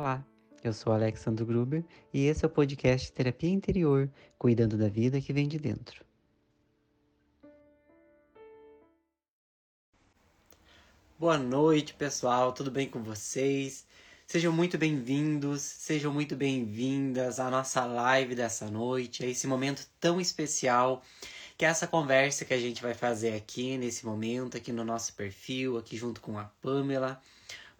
Olá, eu sou Alexandre Gruber e esse é o podcast Terapia Interior, cuidando da vida que vem de dentro. Boa noite, pessoal, tudo bem com vocês? Sejam muito bem-vindos, sejam muito bem-vindas à nossa live dessa noite, a esse momento tão especial que é essa conversa que a gente vai fazer aqui nesse momento, aqui no nosso perfil, aqui junto com a Pamela.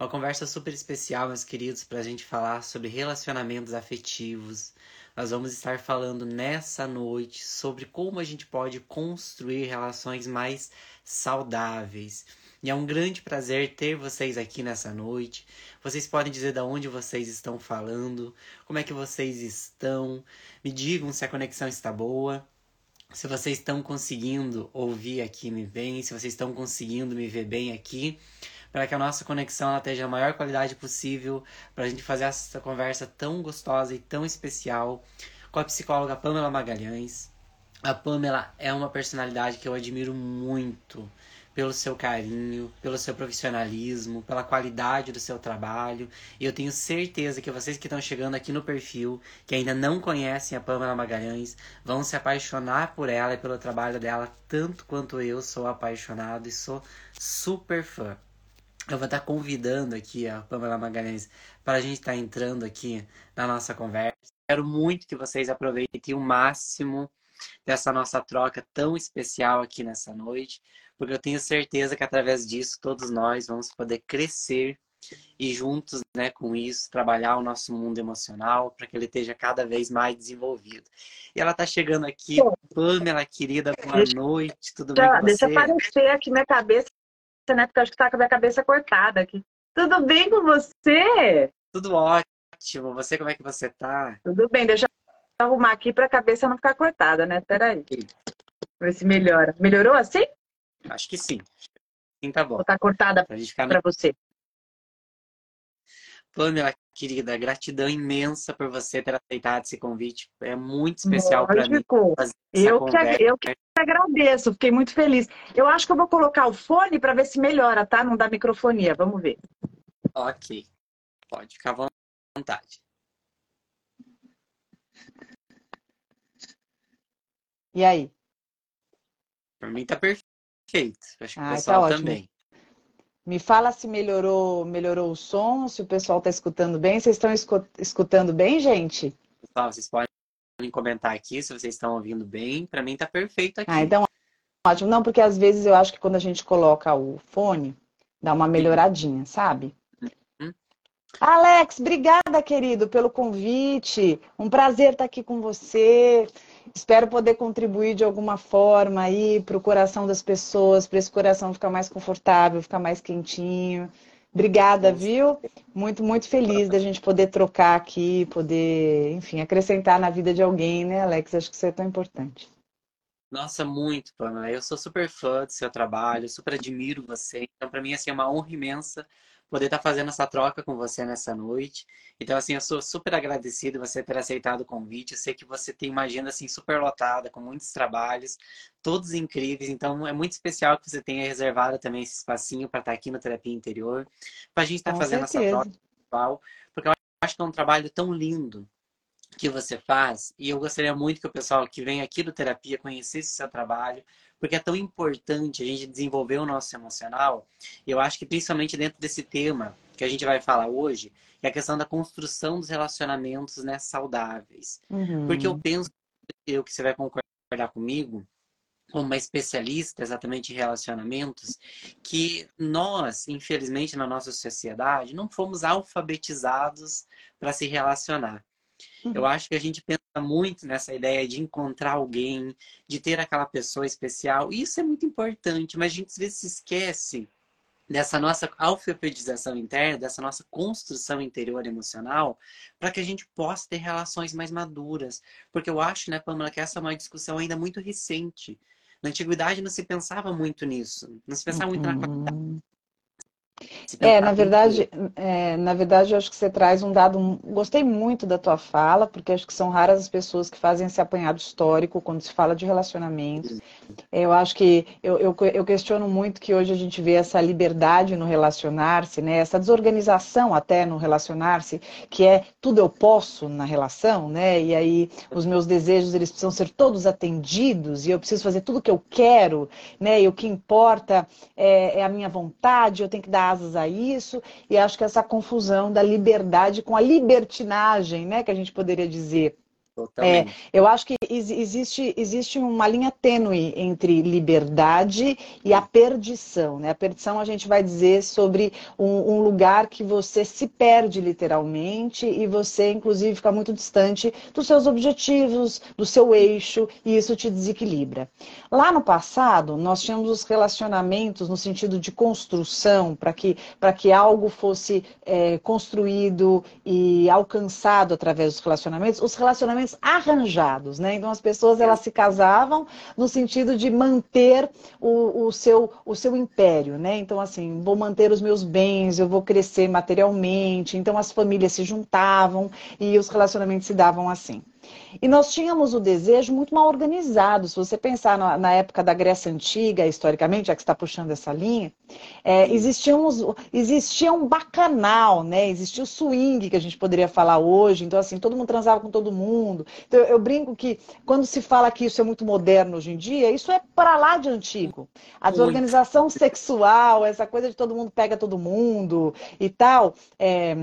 Uma conversa super especial, meus queridos, para a gente falar sobre relacionamentos afetivos. Nós vamos estar falando nessa noite sobre como a gente pode construir relações mais saudáveis. E é um grande prazer ter vocês aqui nessa noite. Vocês podem dizer de onde vocês estão falando, como é que vocês estão. Me digam se a conexão está boa se vocês estão conseguindo ouvir aqui me bem, se vocês estão conseguindo me ver bem aqui para que a nossa conexão esteja a maior qualidade possível, para a gente fazer essa conversa tão gostosa e tão especial com a psicóloga Pamela Magalhães. A Pamela é uma personalidade que eu admiro muito pelo seu carinho, pelo seu profissionalismo, pela qualidade do seu trabalho. E eu tenho certeza que vocês que estão chegando aqui no perfil, que ainda não conhecem a Pamela Magalhães, vão se apaixonar por ela e pelo trabalho dela, tanto quanto eu sou apaixonado e sou super fã. Eu vou estar convidando aqui a Pamela Magalhães para a gente estar entrando aqui na nossa conversa. Quero muito que vocês aproveitem o máximo dessa nossa troca tão especial aqui nessa noite, porque eu tenho certeza que através disso todos nós vamos poder crescer e juntos, né, com isso, trabalhar o nosso mundo emocional para que ele esteja cada vez mais desenvolvido. E ela está chegando aqui, Pamela, querida, boa noite, tudo bem com você? Deixa aparecer aqui minha cabeça né? Porque eu acho que tá com a minha cabeça cortada aqui. Tudo bem com você? Tudo ótimo. Você, como é que você tá? Tudo bem, deixa eu arrumar aqui pra cabeça não ficar cortada, né? Peraí. Ver se melhora. Melhorou assim? Acho que sim. Sim, tá bom. Ou tá cortada pra, ficar... pra você? Pamela, querida, gratidão imensa por você ter aceitado esse convite. É muito especial para mim. Eu que, eu que agradeço, fiquei muito feliz. Eu acho que eu vou colocar o fone para ver se melhora, tá? Não dá microfonia, vamos ver. Ok, pode ficar à vontade. E aí? Para mim tá perfeito. Acho que ah, o tá pessoal tá também. Me fala se melhorou, melhorou o som, se o pessoal está escutando bem. Vocês estão escutando bem, gente? Pessoal, vocês podem comentar aqui se vocês estão ouvindo bem. Para mim tá perfeito aqui. Ah, então ótimo. Não, porque às vezes eu acho que quando a gente coloca o fone, dá uma melhoradinha, sabe? Uhum. Alex, obrigada, querido, pelo convite. Um prazer estar aqui com você. Espero poder contribuir de alguma forma aí para o coração das pessoas, para esse coração ficar mais confortável, ficar mais quentinho. Obrigada, viu? Muito, muito feliz da gente poder trocar aqui, poder, enfim, acrescentar na vida de alguém, né, Alex? Acho que isso é tão importante. Nossa, muito, Pamela. Eu sou super fã do seu trabalho, super admiro você. Então, para mim, assim, é uma honra imensa poder estar tá fazendo essa troca com você nessa noite. Então, assim, eu sou super agradecido você ter aceitado o convite. Eu sei que você tem uma agenda, assim, super lotada, com muitos trabalhos, todos incríveis. Então, é muito especial que você tenha reservado também esse espacinho para estar tá aqui no Terapia Interior, para a gente estar tá fazendo certeza. essa troca porque eu acho que é um trabalho tão lindo que você faz e eu gostaria muito que o pessoal que vem aqui do terapia conhecesse seu trabalho, porque é tão importante a gente desenvolver o nosso emocional. E eu acho que principalmente dentro desse tema que a gente vai falar hoje, é a questão da construção dos relacionamentos né, saudáveis. Uhum. Porque eu penso, eu que você vai concordar comigo, como uma especialista exatamente em relacionamentos, que nós, infelizmente, na nossa sociedade, não fomos alfabetizados para se relacionar. Eu acho que a gente pensa muito nessa ideia de encontrar alguém, de ter aquela pessoa especial. E isso é muito importante, mas a gente às vezes se esquece dessa nossa alfabetização interna, dessa nossa construção interior emocional, para que a gente possa ter relações mais maduras. Porque eu acho, né, Pamela, que essa é uma discussão ainda muito recente. Na antiguidade não se pensava muito nisso. Não se pensava muito na qualidade uhum. É, na verdade, é, na verdade, eu acho que você traz um dado. Gostei muito da tua fala, porque acho que são raras as pessoas que fazem esse apanhado histórico quando se fala de relacionamentos. Eu acho que eu, eu, eu, questiono muito que hoje a gente vê essa liberdade no relacionar-se, né? Essa desorganização até no relacionar-se, que é tudo eu posso na relação, né? E aí os meus desejos eles precisam ser todos atendidos e eu preciso fazer tudo o que eu quero, né? E o que importa é, é a minha vontade, eu tenho que dar asas a isso. E acho que essa confusão da liberdade com a libertinagem, né? Que a gente poderia dizer é, eu acho que existe, existe uma linha tênue entre liberdade e a perdição. Né? A perdição a gente vai dizer sobre um, um, lugar que você se perde literalmente e você, inclusive, fica muito distante dos seus objetivos, do seu eixo, e isso te desequilibra. Lá no passado, nós tínhamos os relacionamentos no sentido de construção, para que, que algo fosse é, construído e alcançado através dos relacionamentos. Os relacionamentos arranjados, né? Então as pessoas elas se casavam no sentido de manter o, o, seu, o seu império, né? Então assim, vou manter os meus bens, eu vou crescer materialmente. Então as famílias se juntavam e os relacionamentos se davam assim. E nós tínhamos o desejo muito mal organizado. Se você pensar na, na época da Grécia Antiga, historicamente, já que está puxando essa linha, é, existia, existia um bacanal, né? Existia o swing, que a gente poderia falar hoje. Então, assim, todo mundo transava com todo mundo. Então, eu brinco que quando se fala que isso é muito moderno hoje em dia, isso é para lá de antigo. A desorganização sexual, essa coisa de todo mundo pega todo mundo e tal, é,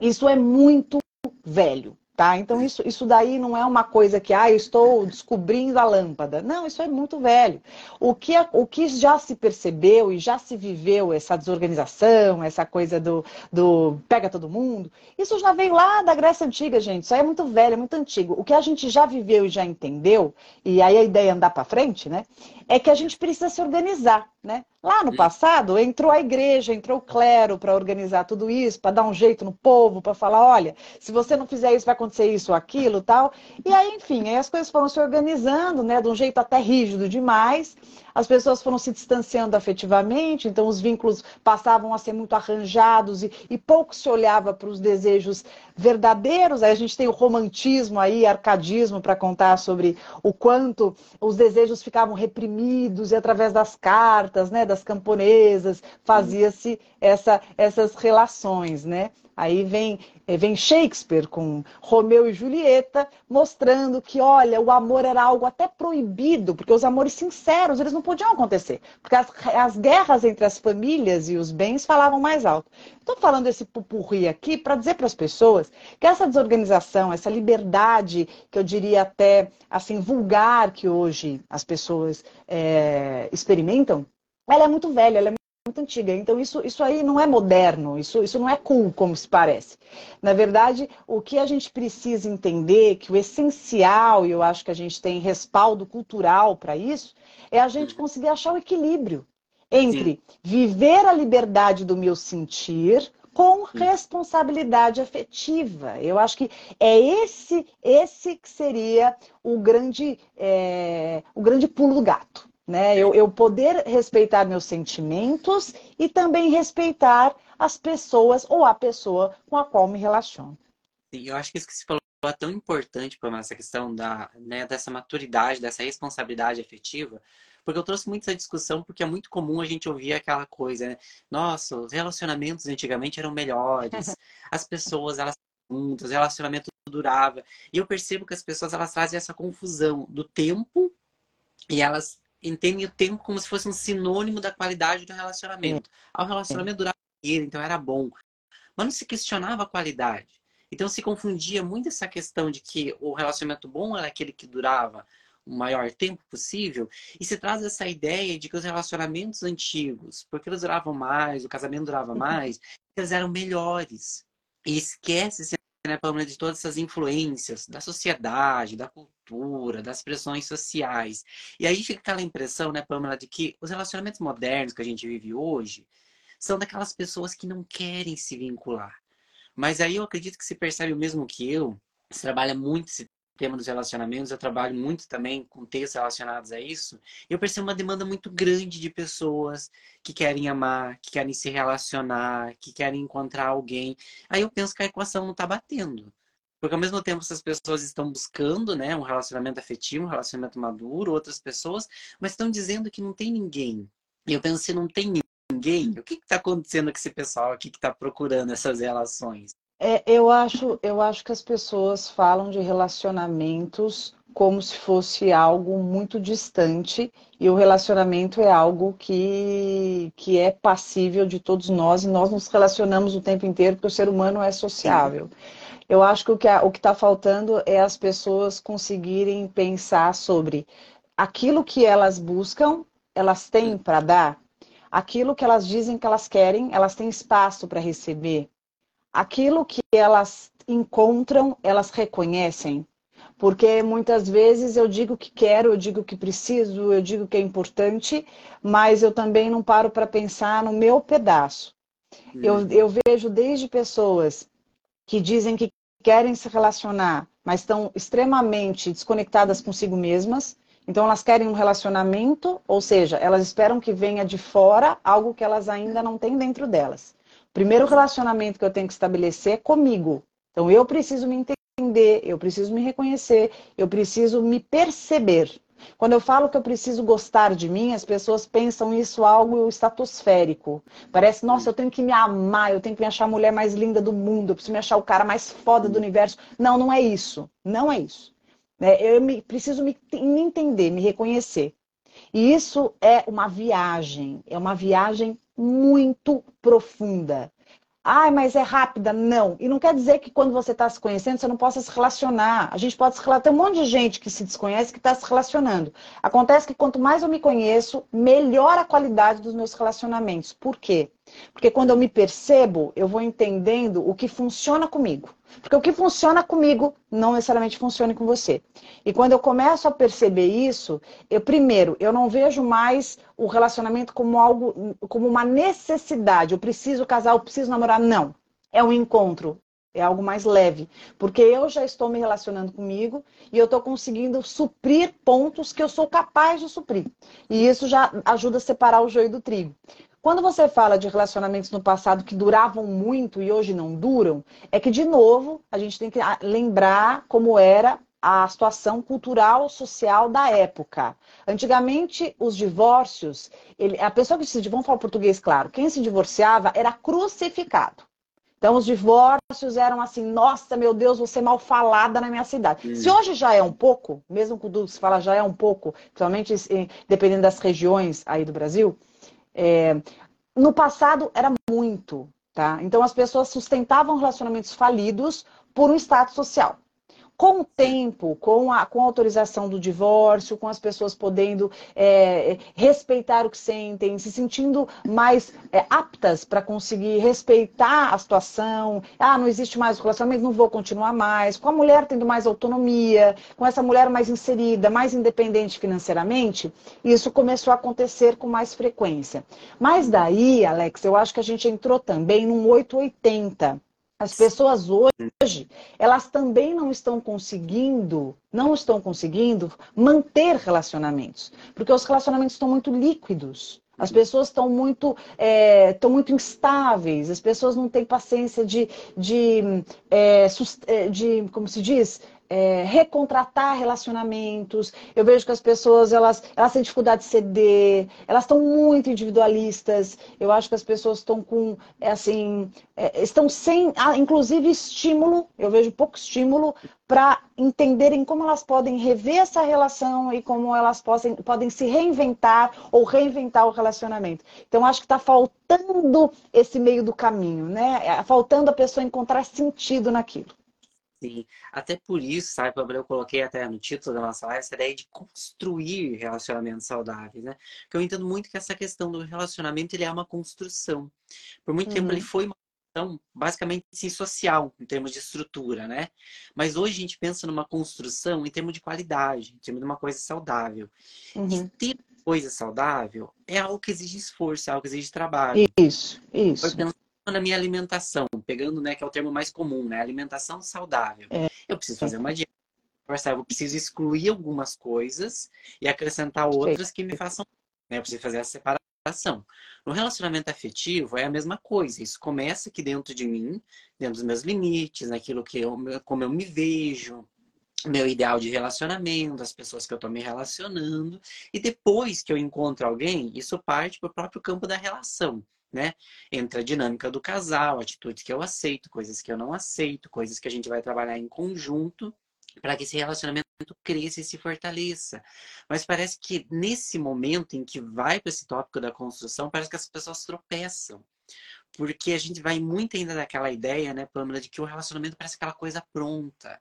isso é muito velho. Tá? Então, isso, isso daí não é uma coisa que, ah, eu estou descobrindo a lâmpada. Não, isso é muito velho. O que, o que já se percebeu e já se viveu, essa desorganização, essa coisa do, do pega todo mundo, isso já veio lá da Grécia Antiga, gente. Isso aí é muito velho, é muito antigo. O que a gente já viveu e já entendeu, e aí a ideia é andar para frente, né? É que a gente precisa se organizar, né? Lá no passado entrou a igreja, entrou o clero para organizar tudo isso, para dar um jeito no povo, para falar, olha, se você não fizer isso vai acontecer isso ou aquilo, tal. E aí, enfim, aí as coisas foram se organizando, né, de um jeito até rígido demais as pessoas foram se distanciando afetivamente, então os vínculos passavam a ser muito arranjados e, e pouco se olhava para os desejos verdadeiros. Aí a gente tem o romantismo aí, arcadismo, para contar sobre o quanto os desejos ficavam reprimidos e através das cartas, né, das camponesas, fazia-se essa, essas relações, né? Aí vem, vem Shakespeare com Romeu e Julieta, mostrando que, olha, o amor era algo até proibido, porque os amores sinceros, eles não podiam acontecer. Porque as, as guerras entre as famílias e os bens falavam mais alto. Estou falando esse pupurri aqui para dizer para as pessoas que essa desorganização, essa liberdade, que eu diria até assim, vulgar que hoje as pessoas é, experimentam, ela é muito velha, ela é muito antiga. Então, isso, isso aí não é moderno, isso, isso não é cool, como se parece. Na verdade, o que a gente precisa entender, que o essencial, e eu acho que a gente tem respaldo cultural para isso, é a gente conseguir achar o equilíbrio entre Sim. viver a liberdade do meu sentir com responsabilidade afetiva. Eu acho que é esse esse que seria o grande, é, o grande pulo do gato né? Eu, eu poder respeitar meus sentimentos e também respeitar as pessoas ou a pessoa com a qual me relaciono. Sim, eu acho que isso que você falou é tão importante para essa questão da, né, dessa maturidade, dessa responsabilidade afetiva, porque eu trouxe muito essa discussão porque é muito comum a gente ouvir aquela coisa, né? Nossa, os relacionamentos antigamente eram melhores, as pessoas elas juntas, o relacionamento durava. E eu percebo que as pessoas elas trazem essa confusão do tempo e elas entendem o tempo como se fosse um sinônimo da qualidade do relacionamento. Ah, o relacionamento durava então era bom. Mas não se questionava a qualidade. Então se confundia muito essa questão de que o relacionamento bom era aquele que durava o maior tempo possível, e se traz essa ideia de que os relacionamentos antigos, porque eles duravam mais, o casamento durava uhum. mais, eles eram melhores. E esquece-se né, Pamela, de todas essas influências da sociedade, da cultura, das pressões sociais. E aí fica aquela impressão, né, Pamela, de que os relacionamentos modernos que a gente vive hoje são daquelas pessoas que não querem se vincular. Mas aí eu acredito que se percebe o mesmo que eu, se trabalha muito esse tema dos relacionamentos, eu trabalho muito também com textos relacionados a isso, eu percebo uma demanda muito grande de pessoas que querem amar, que querem se relacionar, que querem encontrar alguém. Aí eu penso que a equação não está batendo. Porque ao mesmo tempo essas pessoas estão buscando, né, um relacionamento afetivo, um relacionamento maduro, outras pessoas, mas estão dizendo que não tem ninguém. E eu penso, se não tem ninguém, o que está acontecendo com esse pessoal aqui que está procurando essas relações? É, eu, acho, eu acho que as pessoas falam de relacionamentos como se fosse algo muito distante e o relacionamento é algo que, que é passível de todos nós e nós nos relacionamos o tempo inteiro porque o ser humano é sociável. Eu acho que o que está faltando é as pessoas conseguirem pensar sobre aquilo que elas buscam, elas têm para dar, aquilo que elas dizem que elas querem, elas têm espaço para receber, aquilo que elas encontram, elas reconhecem. Porque muitas vezes eu digo que quero, eu digo que preciso, eu digo que é importante, mas eu também não paro para pensar no meu pedaço. Eu, eu vejo desde pessoas que dizem que querem se relacionar, mas estão extremamente desconectadas consigo mesmas. Então elas querem um relacionamento, ou seja, elas esperam que venha de fora algo que elas ainda não têm dentro delas. Primeiro relacionamento que eu tenho que estabelecer é comigo. Então eu preciso me entender eu preciso me reconhecer, eu preciso me perceber. Quando eu falo que eu preciso gostar de mim, as pessoas pensam isso algo estratosférico. Parece, nossa, eu tenho que me amar, eu tenho que me achar a mulher mais linda do mundo, eu preciso me achar o cara mais foda do universo. Não, não é isso. Não é isso. É, eu me, preciso me, me entender, me reconhecer. E isso é uma viagem, é uma viagem muito profunda. Ai, mas é rápida. Não. E não quer dizer que quando você está se conhecendo, você não possa se relacionar. A gente pode se relacionar. Tem um monte de gente que se desconhece que está se relacionando. Acontece que quanto mais eu me conheço, melhor a qualidade dos meus relacionamentos. Por quê? Porque quando eu me percebo, eu vou entendendo o que funciona comigo. Porque o que funciona comigo não necessariamente funciona com você. E quando eu começo a perceber isso, eu primeiro, eu não vejo mais o relacionamento como algo, como uma necessidade. Eu preciso casar, eu preciso namorar. Não. É um encontro. É algo mais leve. Porque eu já estou me relacionando comigo e eu estou conseguindo suprir pontos que eu sou capaz de suprir. E isso já ajuda a separar o joio do trigo. Quando você fala de relacionamentos no passado que duravam muito e hoje não duram, é que, de novo, a gente tem que lembrar como era a situação cultural, social da época. Antigamente, os divórcios, ele, a pessoa que se vamos falar português claro, quem se divorciava era crucificado. Então, os divórcios eram assim, nossa, meu Deus, você mal falada na minha cidade. Hum. Se hoje já é um pouco, mesmo quando se fala já é um pouco, principalmente dependendo das regiões aí do Brasil, é, no passado era muito, tá? Então as pessoas sustentavam relacionamentos falidos por um status social com o tempo, com a, com a autorização do divórcio, com as pessoas podendo é, respeitar o que sentem, se sentindo mais é, aptas para conseguir respeitar a situação. Ah, não existe mais o relacionamento, não vou continuar mais. Com a mulher tendo mais autonomia, com essa mulher mais inserida, mais independente financeiramente, isso começou a acontecer com mais frequência. Mas daí, Alex, eu acho que a gente entrou também num 880 as pessoas hoje, elas também não estão conseguindo, não estão conseguindo manter relacionamentos, porque os relacionamentos estão muito líquidos. As pessoas estão muito, é, estão muito instáveis, as pessoas não têm paciência de, de, é, é de como se diz, é, recontratar relacionamentos. Eu vejo que as pessoas elas, elas têm dificuldade de ceder, elas estão muito individualistas. Eu acho que as pessoas estão com, é, assim, é, estão sem, ah, inclusive, estímulo. Eu vejo pouco estímulo para entenderem como elas podem rever essa relação e como elas podem, podem se reinventar ou reinventar o relacionamento. Então, acho que está faltando esse meio do caminho, né? É, faltando a pessoa encontrar sentido naquilo. Sim, até por isso, sabe, eu coloquei até no título da nossa live essa ideia de construir relacionamentos saudáveis, né? Porque eu entendo muito que essa questão do relacionamento ele é uma construção. Por muito uhum. tempo ele uhum. foi uma construção basicamente sim, social, em termos de estrutura, né? Mas hoje a gente pensa numa construção em termos de qualidade, em termos de uma coisa saudável. Uhum. E ter coisa saudável é algo que exige esforço, é algo que exige trabalho. Isso, isso na minha alimentação, pegando, né, que é o termo mais comum, né, alimentação saudável. É. Eu preciso fazer uma dieta. Eu preciso excluir algumas coisas e acrescentar outras que me façam. Né, eu preciso fazer a separação. No relacionamento afetivo é a mesma coisa. Isso começa aqui dentro de mim, dentro dos meus limites, naquilo que eu, como eu me vejo, meu ideal de relacionamento, as pessoas que eu estou me relacionando. E depois que eu encontro alguém, isso parte para o próprio campo da relação. Né? Entre a dinâmica do casal, atitudes que eu aceito, coisas que eu não aceito, coisas que a gente vai trabalhar em conjunto para que esse relacionamento cresça e se fortaleça. Mas parece que nesse momento em que vai para esse tópico da construção, parece que as pessoas tropeçam. Porque a gente vai muito ainda daquela ideia, né, Pamela, de que o relacionamento parece aquela coisa pronta.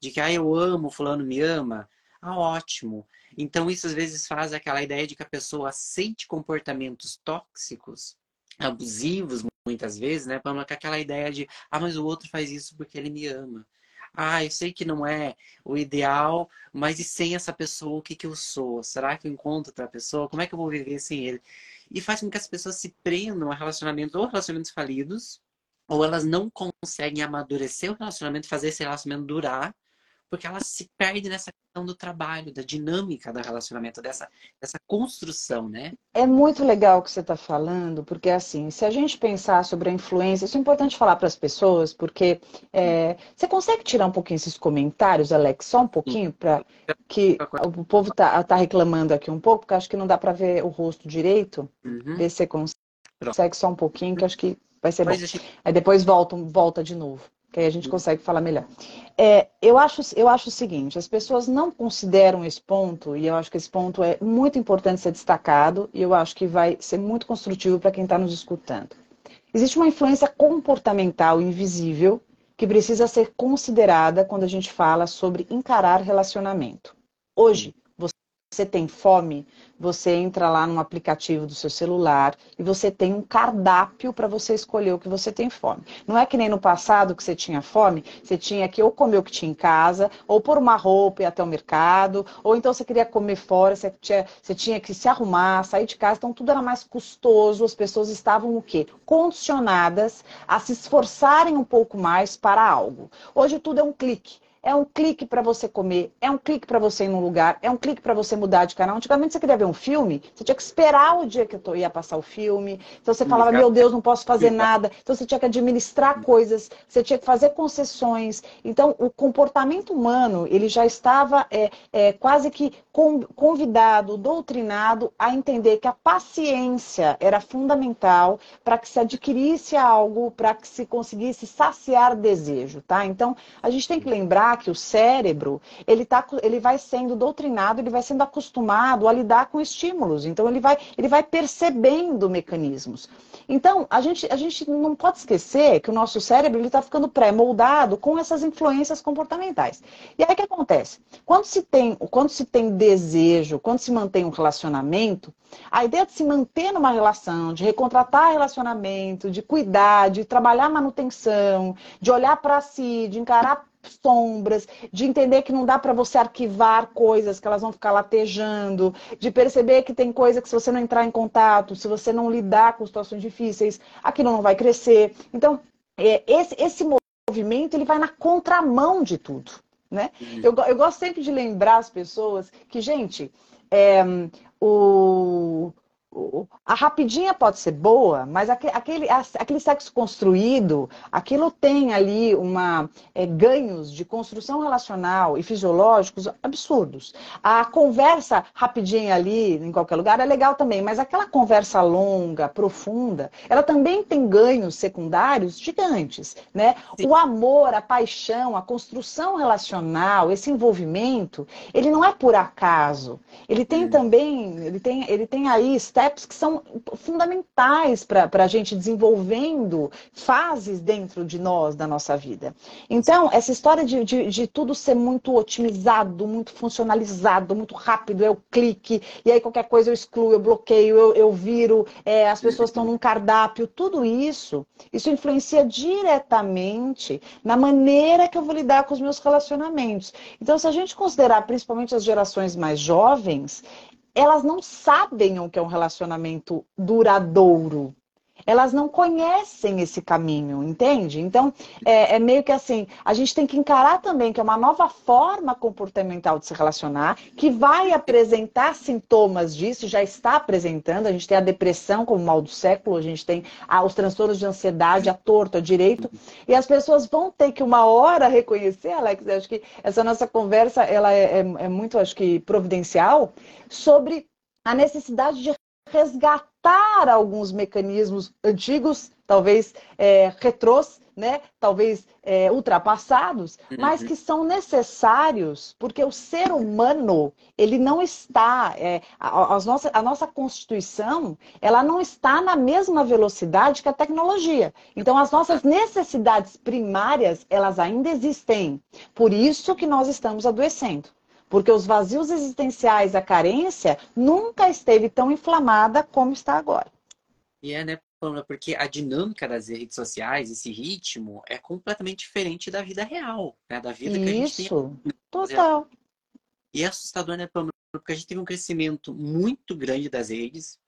De que, ah, eu amo, fulano me ama. Ah, ótimo. Então, isso às vezes faz aquela ideia de que a pessoa aceite comportamentos tóxicos, abusivos, muitas vezes, né, Pamela, com aquela ideia de, ah, mas o outro faz isso porque ele me ama. Ah, eu sei que não é o ideal, mas e sem essa pessoa, o que, que eu sou? Será que eu encontro outra pessoa? Como é que eu vou viver sem ele? E faz com que as pessoas se prendam a relacionamentos ou relacionamentos falidos, ou elas não conseguem amadurecer o relacionamento, fazer esse relacionamento durar, porque elas se perdem nessa questão do trabalho, da dinâmica do relacionamento, dessa, dessa construção, né? É muito legal o que você está falando, porque assim, se a gente pensar sobre a influência, isso é importante falar para as pessoas, porque é, você consegue tirar um pouquinho esses comentários, Alex, só um pouquinho, para que o povo tá, tá reclamando aqui um pouco, porque acho que não dá para ver o rosto direito. Uhum. Ver se você consegue só um pouquinho, que acho que vai ser bom. Aí depois volta, volta de novo que aí a gente consegue falar melhor. É, eu, acho, eu acho o seguinte, as pessoas não consideram esse ponto, e eu acho que esse ponto é muito importante ser destacado, e eu acho que vai ser muito construtivo para quem está nos escutando. Existe uma influência comportamental invisível que precisa ser considerada quando a gente fala sobre encarar relacionamento. Hoje, você tem fome, você entra lá no aplicativo do seu celular e você tem um cardápio para você escolher o que você tem fome. Não é que nem no passado que você tinha fome, você tinha que ou comer o que tinha em casa, ou pôr uma roupa e ir até o mercado, ou então você queria comer fora, você tinha, você tinha que se arrumar, sair de casa, então tudo era mais custoso, as pessoas estavam o quê? Condicionadas a se esforçarem um pouco mais para algo. Hoje tudo é um clique. É um clique para você comer, é um clique para você ir num lugar, é um clique para você mudar de canal. Antigamente você queria ver um filme, você tinha que esperar o dia que eu ia passar o filme. Então você falava, meu Deus, não posso fazer nada. Então você tinha que administrar coisas, você tinha que fazer concessões. Então o comportamento humano, ele já estava é, é, quase que convidado, doutrinado a entender que a paciência era fundamental para que se adquirisse algo, para que se conseguisse saciar desejo, tá? Então a gente tem que lembrar que o cérebro, ele, tá, ele vai sendo doutrinado, ele vai sendo acostumado a lidar com estímulos. Então, ele vai, ele vai percebendo mecanismos. Então, a gente, a gente não pode esquecer que o nosso cérebro está ficando pré-moldado com essas influências comportamentais. E aí o que acontece? Quando se, tem, quando se tem desejo, quando se mantém um relacionamento, a ideia de se manter numa relação, de recontratar relacionamento, de cuidar, de trabalhar manutenção, de olhar para si, de encarar sombras, de entender que não dá para você arquivar coisas que elas vão ficar latejando, de perceber que tem coisa que se você não entrar em contato, se você não lidar com situações difíceis, aquilo não vai crescer. Então, é, esse, esse movimento ele vai na contramão de tudo. Né? Eu, eu gosto sempre de lembrar as pessoas que, gente, é, o, a rapidinha pode ser boa, mas aquele, aquele sexo construído, aquilo tem ali uma é, ganhos de construção relacional e fisiológicos absurdos. A conversa rapidinha ali, em qualquer lugar, é legal também, mas aquela conversa longa, profunda, ela também tem ganhos secundários gigantes. Né? O amor, a paixão, a construção relacional, esse envolvimento, ele não é por acaso. Ele tem hum. também, ele tem, ele tem aí steps que são fundamentais para a gente desenvolvendo fases dentro de nós, da nossa vida. Então, essa história de, de, de tudo ser muito otimizado, muito funcionalizado, muito rápido, o clique, e aí qualquer coisa eu excluo, eu bloqueio, eu, eu viro, é, as pessoas estão num cardápio, tudo isso, isso influencia diretamente na maneira que eu vou lidar com os meus relacionamentos. Então, se a gente considerar principalmente as gerações mais jovens, elas não sabem o que é um relacionamento duradouro. Elas não conhecem esse caminho, entende? Então, é, é, meio que assim, a gente tem que encarar também que é uma nova forma comportamental de se relacionar, que vai apresentar sintomas disso, já está apresentando, a gente tem a depressão como mal do século, a gente tem os transtornos de ansiedade, a torto, a direito, e as pessoas vão ter que uma hora reconhecer, Alex, acho que essa nossa conversa, ela é, é, é muito, acho que, providencial, sobre a necessidade de resgatar alguns mecanismos antigos, talvez é, retrôs, né? talvez é, ultrapassados, uhum. mas que são necessários, porque o ser humano, ele não está, é, a, a, nossa, a nossa constituição, ela não está na mesma velocidade que a tecnologia. Então, as nossas necessidades primárias, elas ainda existem. Por isso que nós estamos adoecendo. Porque os vazios existenciais, a carência, nunca esteve tão inflamada como está agora. E é, né, Pamela? Porque a dinâmica das redes sociais, esse ritmo, é completamente diferente da vida real, né? Da vida Isso, que a gente tem. Isso, total. E é assustador, né, Pamela? Porque a gente teve um crescimento muito grande das redes,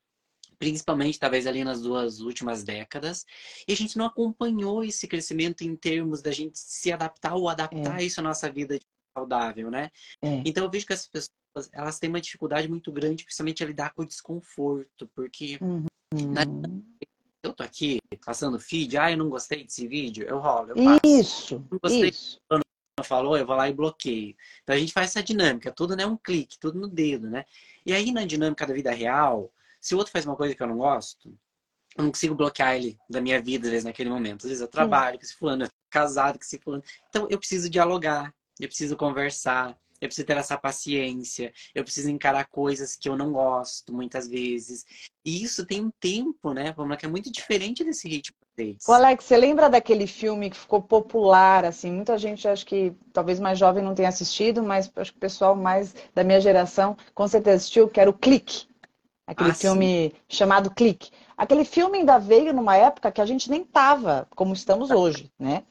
principalmente talvez ali nas duas últimas décadas, e a gente não acompanhou esse crescimento em termos da gente se adaptar ou adaptar é. isso à nossa vida saudável, né? É. Então eu vejo que as pessoas elas têm uma dificuldade muito grande, principalmente a lidar com o desconforto, porque uhum. na... eu tô aqui passando feed, ah, eu não gostei desse vídeo, eu rolo, eu passo. Isso. Não gostei isso. Falou, eu vou lá e bloqueio. Então a gente faz essa dinâmica, tudo né um clique, tudo no dedo, né? E aí na dinâmica da vida real, se o outro faz uma coisa que eu não gosto, eu não consigo bloquear ele da minha vida, às vezes, naquele momento. Às vezes eu trabalho com esse fulano, eu casado com esse fulano. Então eu preciso dialogar, eu preciso conversar, eu preciso ter essa paciência, eu preciso encarar coisas que eu não gosto muitas vezes. E isso tem um tempo, né, Vamos que é muito diferente desse ritmo deles. O Alex, você lembra daquele filme que ficou popular, assim, muita gente acho que talvez mais jovem não tenha assistido, mas acho que o pessoal mais da minha geração com certeza assistiu, que era o Clique. Aquele ah, filme sim. chamado Clique. Aquele filme ainda veio numa época que a gente nem tava como estamos hoje, né?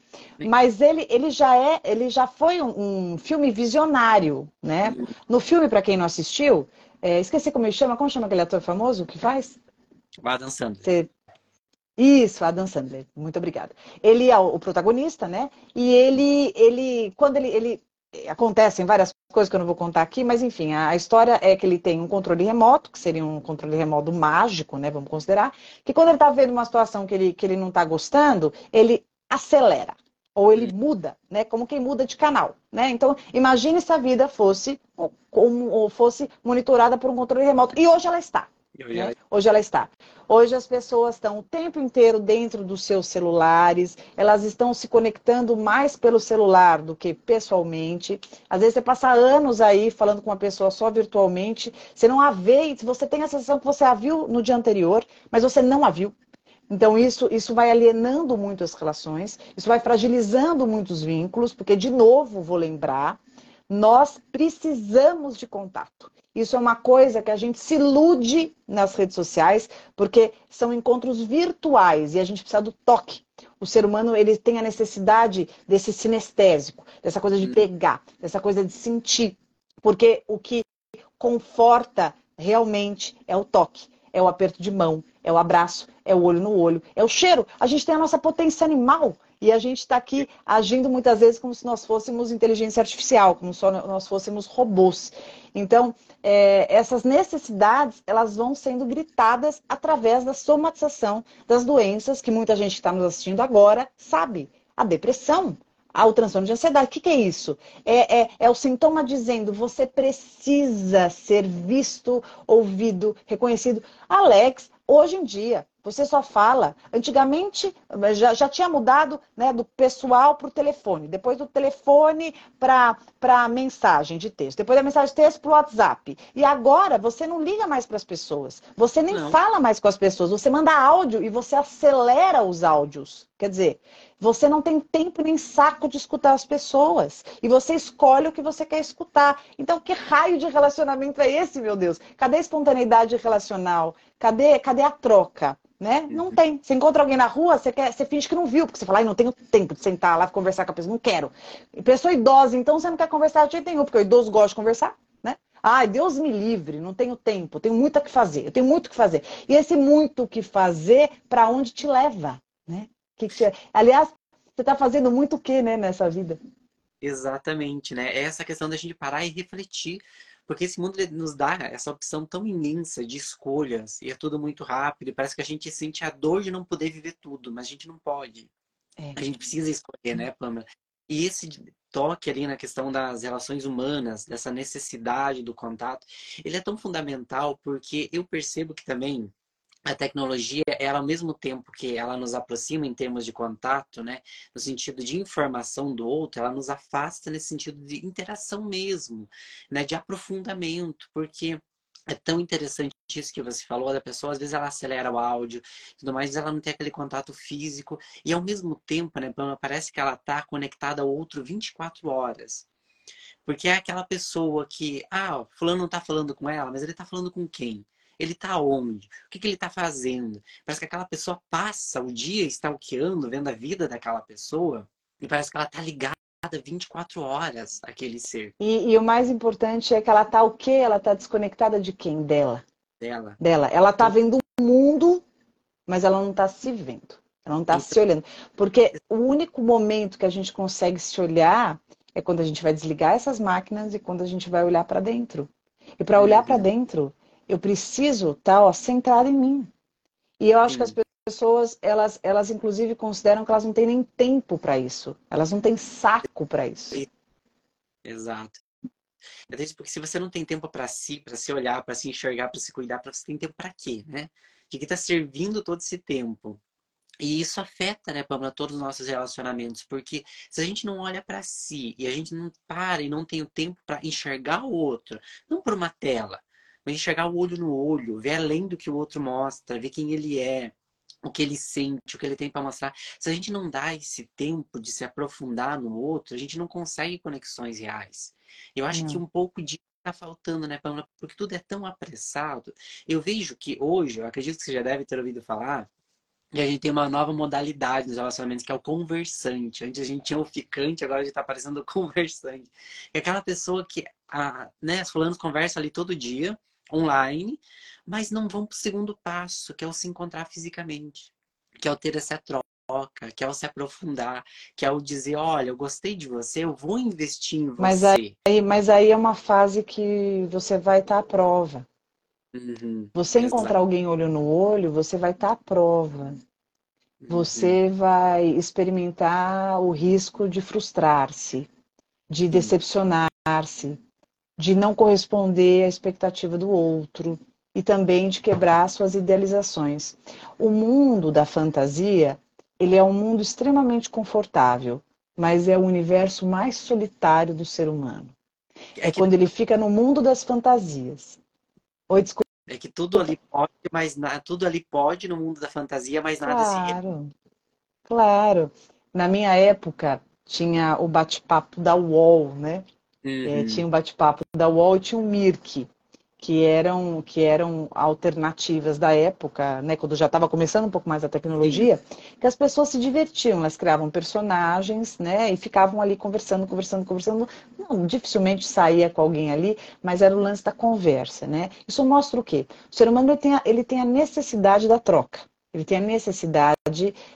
Mas ele, ele já é, ele já foi um, um filme visionário, né? No filme, para quem não assistiu, é, esqueci como ele chama, como chama aquele ator famoso que faz? Adam Sandler. Você... Isso, Adam Sandler. Muito obrigada. Ele é o protagonista, né? E ele, ele, quando ele, ele acontecem várias coisas que eu não vou contar aqui, mas enfim, a, história é que ele tem um controle remoto, que seria um controle remoto mágico, né? Vamos considerar, que quando ele está vendo uma situação que ele, que ele não está gostando, ele acelera. Ou ele muda, né? Como quem muda de canal, né? Então, imagine se a vida fosse como ou fosse monitorada por um controle remoto. E hoje ela está. Né? Hoje ela está. Hoje as pessoas estão o tempo inteiro dentro dos seus celulares, elas estão se conectando mais pelo celular do que pessoalmente. Às vezes você passa anos aí falando com uma pessoa só virtualmente, você não a vê, você tem a sensação que você a viu no dia anterior, mas você não a viu. Então, isso, isso vai alienando muito as relações, isso vai fragilizando muitos vínculos, porque, de novo, vou lembrar, nós precisamos de contato. Isso é uma coisa que a gente se ilude nas redes sociais, porque são encontros virtuais e a gente precisa do toque. O ser humano ele tem a necessidade desse sinestésico, dessa coisa de hum. pegar, dessa coisa de sentir, porque o que conforta realmente é o toque, é o aperto de mão, é o abraço, é o olho no olho, é o cheiro. A gente tem a nossa potência animal e a gente está aqui agindo muitas vezes como se nós fôssemos inteligência artificial, como se nós fôssemos robôs. Então, é, essas necessidades, elas vão sendo gritadas através da somatização das doenças que muita gente que está nos assistindo agora sabe. A depressão, o transtorno de ansiedade. O que, que é isso? É, é, é, o sintoma dizendo você precisa ser visto, ouvido, reconhecido. Alex, hoje em dia, você só fala. Antigamente já, já tinha mudado né, do pessoal para o telefone, depois do telefone para mensagem de texto, depois da mensagem de texto para o WhatsApp. E agora você não liga mais para as pessoas, você nem não. fala mais com as pessoas, você manda áudio e você acelera os áudios. Quer dizer, você não tem tempo nem saco de escutar as pessoas. E você escolhe o que você quer escutar. Então, que raio de relacionamento é esse, meu Deus? Cadê a espontaneidade relacional? Cadê, cadê a troca? Né? Não uhum. tem. Você encontra alguém na rua, você, quer, você finge que não viu, porque você fala, ai, não tenho tempo de sentar lá e conversar com a pessoa, não quero. Pessoa idosa, então você não quer conversar de jeito nenhum, porque o idoso gosta de conversar, né? Ai, Deus me livre, não tenho tempo, tenho muito o que fazer, eu tenho muito o que fazer. E esse muito o que fazer, para onde te leva, né? Que que você... Aliás, você está fazendo muito o que, né, nessa vida? Exatamente, né? É essa questão da gente parar e refletir, porque esse mundo nos dá essa opção tão imensa de escolhas, e é tudo muito rápido, e parece que a gente sente a dor de não poder viver tudo, mas a gente não pode. É. A gente precisa escolher, né, Pamela? E esse toque ali na questão das relações humanas, dessa necessidade do contato, ele é tão fundamental porque eu percebo que também a tecnologia, ela ao mesmo tempo que ela nos aproxima em termos de contato, né, no sentido de informação do outro, ela nos afasta nesse sentido de interação mesmo, né, de aprofundamento, porque é tão interessante isso que você falou da pessoa, às vezes ela acelera o áudio, tudo mais, ela não tem aquele contato físico e ao mesmo tempo, né, parece que ela tá conectada ao outro 24 horas. Porque é aquela pessoa que, ah, fulano não tá falando com ela, mas ele tá falando com quem? Ele está onde? O que, que ele está fazendo? Parece que aquela pessoa passa o dia stalkeando, vendo a vida daquela pessoa, e parece que ela está ligada 24 horas aquele ser. E, e, o mais importante é que ela está o quê? Ela está desconectada de quem? Dela. Dela. Dela. Ela está vendo o mundo, mas ela não está se vendo. Ela não está então... se olhando. Porque o único momento que a gente consegue se olhar é quando a gente vai desligar essas máquinas e quando a gente vai olhar para dentro. E para olhar para dentro, eu preciso estar tá, centrada em mim. E eu acho Sim. que as pessoas, elas, elas inclusive consideram que elas não têm nem tempo para isso. Elas não têm saco para isso. Exato. Porque se você não tem tempo para si, para se olhar, para se enxergar, para se cuidar, para você tem tempo para quê, né? O que está servindo todo esse tempo? E isso afeta, né, Pamela, todos os nossos relacionamentos, porque se a gente não olha para si e a gente não para e não tem o tempo para enxergar o outro, não por uma tela, mas enxergar o olho no olho, ver além do que o outro mostra, ver quem ele é, o que ele sente, o que ele tem para mostrar. Se a gente não dá esse tempo de se aprofundar no outro, a gente não consegue conexões reais. Eu acho que um pouco de está faltando, né, Pamela? Porque tudo é tão apressado. Eu vejo que hoje, eu acredito que você já deve ter ouvido falar, e a gente tem uma nova modalidade nos relacionamentos, que é o conversante. Antes a gente tinha o ficante, agora a gente está aparecendo o conversante. É aquela pessoa que, a, né, as fulanos conversam ali todo dia, online, mas não vão para o segundo passo, que é o se encontrar fisicamente, que é o ter essa troca, que é o se aprofundar, que é o dizer, olha, eu gostei de você, eu vou investir em você. Mas aí, mas aí é uma fase que você vai estar tá à prova. Uhum, você encontrar alguém olho no olho, você vai estar tá à prova. Uhum. Você vai experimentar o risco de frustrar-se, de decepcionar-se, de não corresponder à expectativa do outro e também de quebrar suas idealizações. O mundo da fantasia, ele é um mundo extremamente confortável, mas é o universo mais solitário do ser humano. É, é que... quando ele fica no mundo das fantasias. Oi, desculpa. É que tudo ali pode, mas na... tudo ali pode no mundo da fantasia, mas nada claro, se Claro. Na minha época tinha o bate-papo da UOL, né? Uhum. É, tinha um bate-papo da UOL e tinha um Mirk, que eram, que eram alternativas da época, né, quando já estava começando um pouco mais a tecnologia, Sim. que as pessoas se divertiam, elas criavam personagens, né, e ficavam ali conversando, conversando, conversando. Não, dificilmente saía com alguém ali, mas era o lance da conversa, né? Isso mostra o quê? O ser humano ele tem a, ele tem a necessidade da troca. Ele tem a necessidade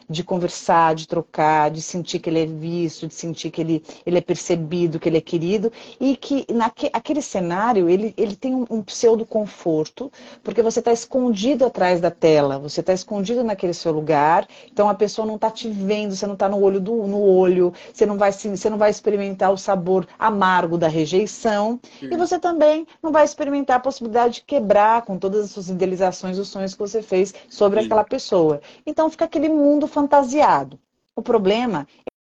de conversar, de trocar, de sentir que ele é visto, de sentir que ele, ele é percebido, que ele é querido, e que naquele cenário ele, ele tem um, um pseudo conforto, porque você está escondido atrás da tela, você está escondido naquele seu lugar, então a pessoa não está te vendo, você não está no olho do no olho, você não vai você não vai experimentar o sabor amargo da rejeição, hum. e você também não vai experimentar a possibilidade de quebrar com todas as suas idealizações, os sonhos que você fez sobre hum. aquela pessoa pessoa. Então fica aquele mundo fantasiado. O problema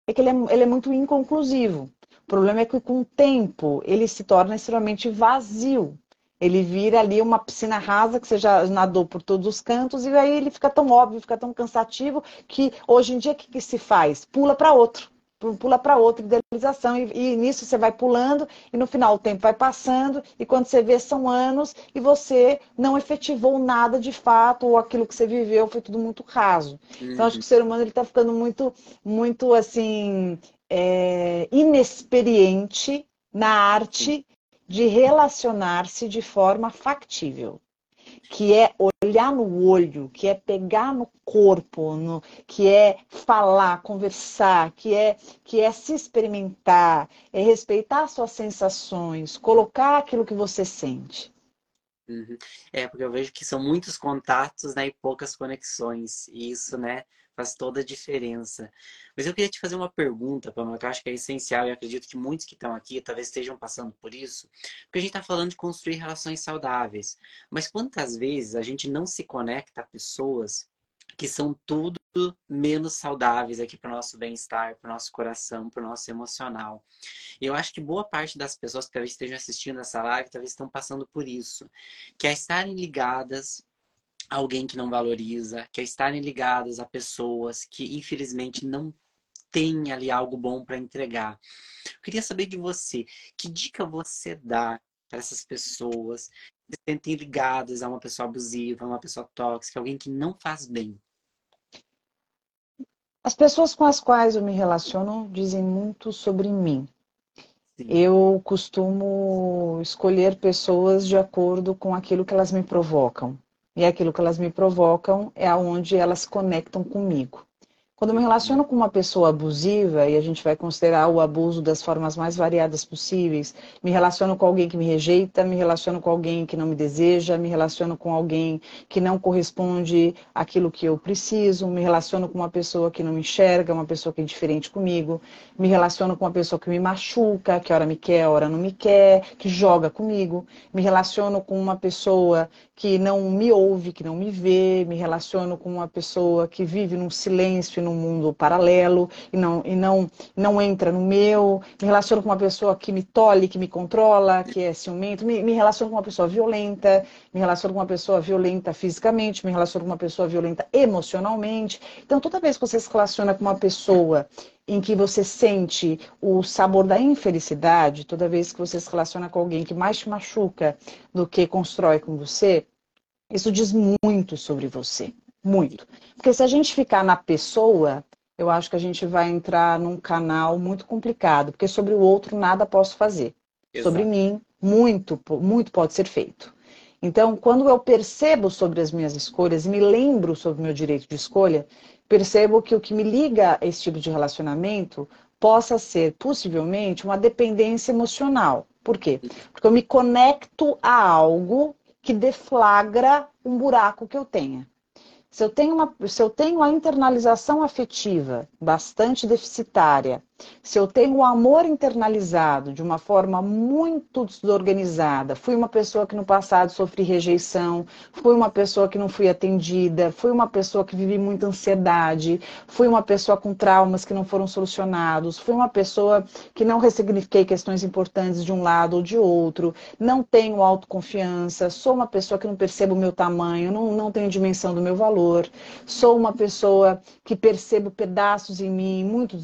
é que ele é, ele é muito inconclusivo. O problema é que com o tempo ele se torna extremamente vazio. Ele vira ali uma piscina rasa que você já nadou por todos os cantos e aí ele fica tão óbvio, fica tão cansativo que hoje em dia o que, que se faz? Pula para outro pula para outra idealização e, e, nisso você vai pulando e no final o tempo vai passando e quando você vê são anos e você não efetivou nada de fato ou aquilo que você viveu foi tudo muito raso. Uhum. Então acho que o ser humano ele está ficando muito, muito assim é, inexperiente na arte de relacionar-se de forma factível que é olhar no olho, que é pegar no corpo, no, que é falar, conversar, que é que é se experimentar, é respeitar suas sensações, colocar aquilo que você sente. Uhum. É, porque eu vejo que são muitos contatos né, e poucas conexões. E isso, né, faz toda a diferença. Mas eu queria te fazer uma pergunta, Pamela, que eu acho que é essencial e acredito que muitos que estão aqui talvez estejam passando por isso, porque a gente está falando de construir relações saudáveis. Mas quantas vezes a gente não se conecta a pessoas que são tudo menos saudáveis aqui para o nosso bem-estar, para o nosso coração, para o nosso emocional. E eu acho que boa parte das pessoas que talvez estejam assistindo essa live talvez estão passando por isso, que é estarem ligadas alguém que não valoriza, que é estarem ligados a pessoas que infelizmente não têm ali algo bom para entregar. Eu queria saber de você, que dica você dá para essas pessoas que se sentem ligadas a uma pessoa abusiva, a uma pessoa tóxica, alguém que não faz bem? As pessoas com as quais eu me relaciono dizem muito sobre mim. Sim. Eu costumo escolher pessoas de acordo com aquilo que elas me provocam. E aquilo que elas me provocam é aonde elas conectam comigo. Quando eu me relaciono com uma pessoa abusiva, e a gente vai considerar o abuso das formas mais variadas possíveis, me relaciono com alguém que me rejeita, me relaciono com alguém que não me deseja, me relaciono com alguém que não corresponde àquilo que eu preciso, me relaciono com uma pessoa que não me enxerga, uma pessoa que é diferente comigo, me relaciono com uma pessoa que me machuca, que hora me quer, hora não me quer, que joga comigo, me relaciono com uma pessoa que não me ouve, que não me vê, me relaciono com uma pessoa que vive num silêncio, num mundo paralelo e não, e não, não entra no meu, me relaciono com uma pessoa que me tolhe, que me controla, que é ciumento, me, me relaciono com uma pessoa violenta, me relaciono com uma pessoa violenta fisicamente, me relaciono com uma pessoa violenta emocionalmente. Então, toda vez que você se relaciona com uma pessoa em que você sente o sabor da infelicidade, toda vez que você se relaciona com alguém que mais te machuca do que constrói com você, isso diz muito sobre você. Muito. Porque se a gente ficar na pessoa, eu acho que a gente vai entrar num canal muito complicado, porque sobre o outro nada posso fazer. Exato. Sobre mim, muito, muito pode ser feito. Então, quando eu percebo sobre as minhas escolhas e me lembro sobre o meu direito de escolha, percebo que o que me liga a esse tipo de relacionamento possa ser, possivelmente, uma dependência emocional. Por quê? Porque eu me conecto a algo que deflagra um buraco que eu tenha. Se eu tenho, uma, se eu tenho a internalização afetiva bastante deficitária, se eu tenho o amor internalizado de uma forma muito desorganizada, fui uma pessoa que no passado sofri rejeição, fui uma pessoa que não fui atendida, fui uma pessoa que vivi muita ansiedade, fui uma pessoa com traumas que não foram solucionados, fui uma pessoa que não ressignifiquei questões importantes de um lado ou de outro, não tenho autoconfiança, sou uma pessoa que não percebo o meu tamanho, não, não tenho dimensão do meu valor, sou uma pessoa que percebo pedaços em mim muito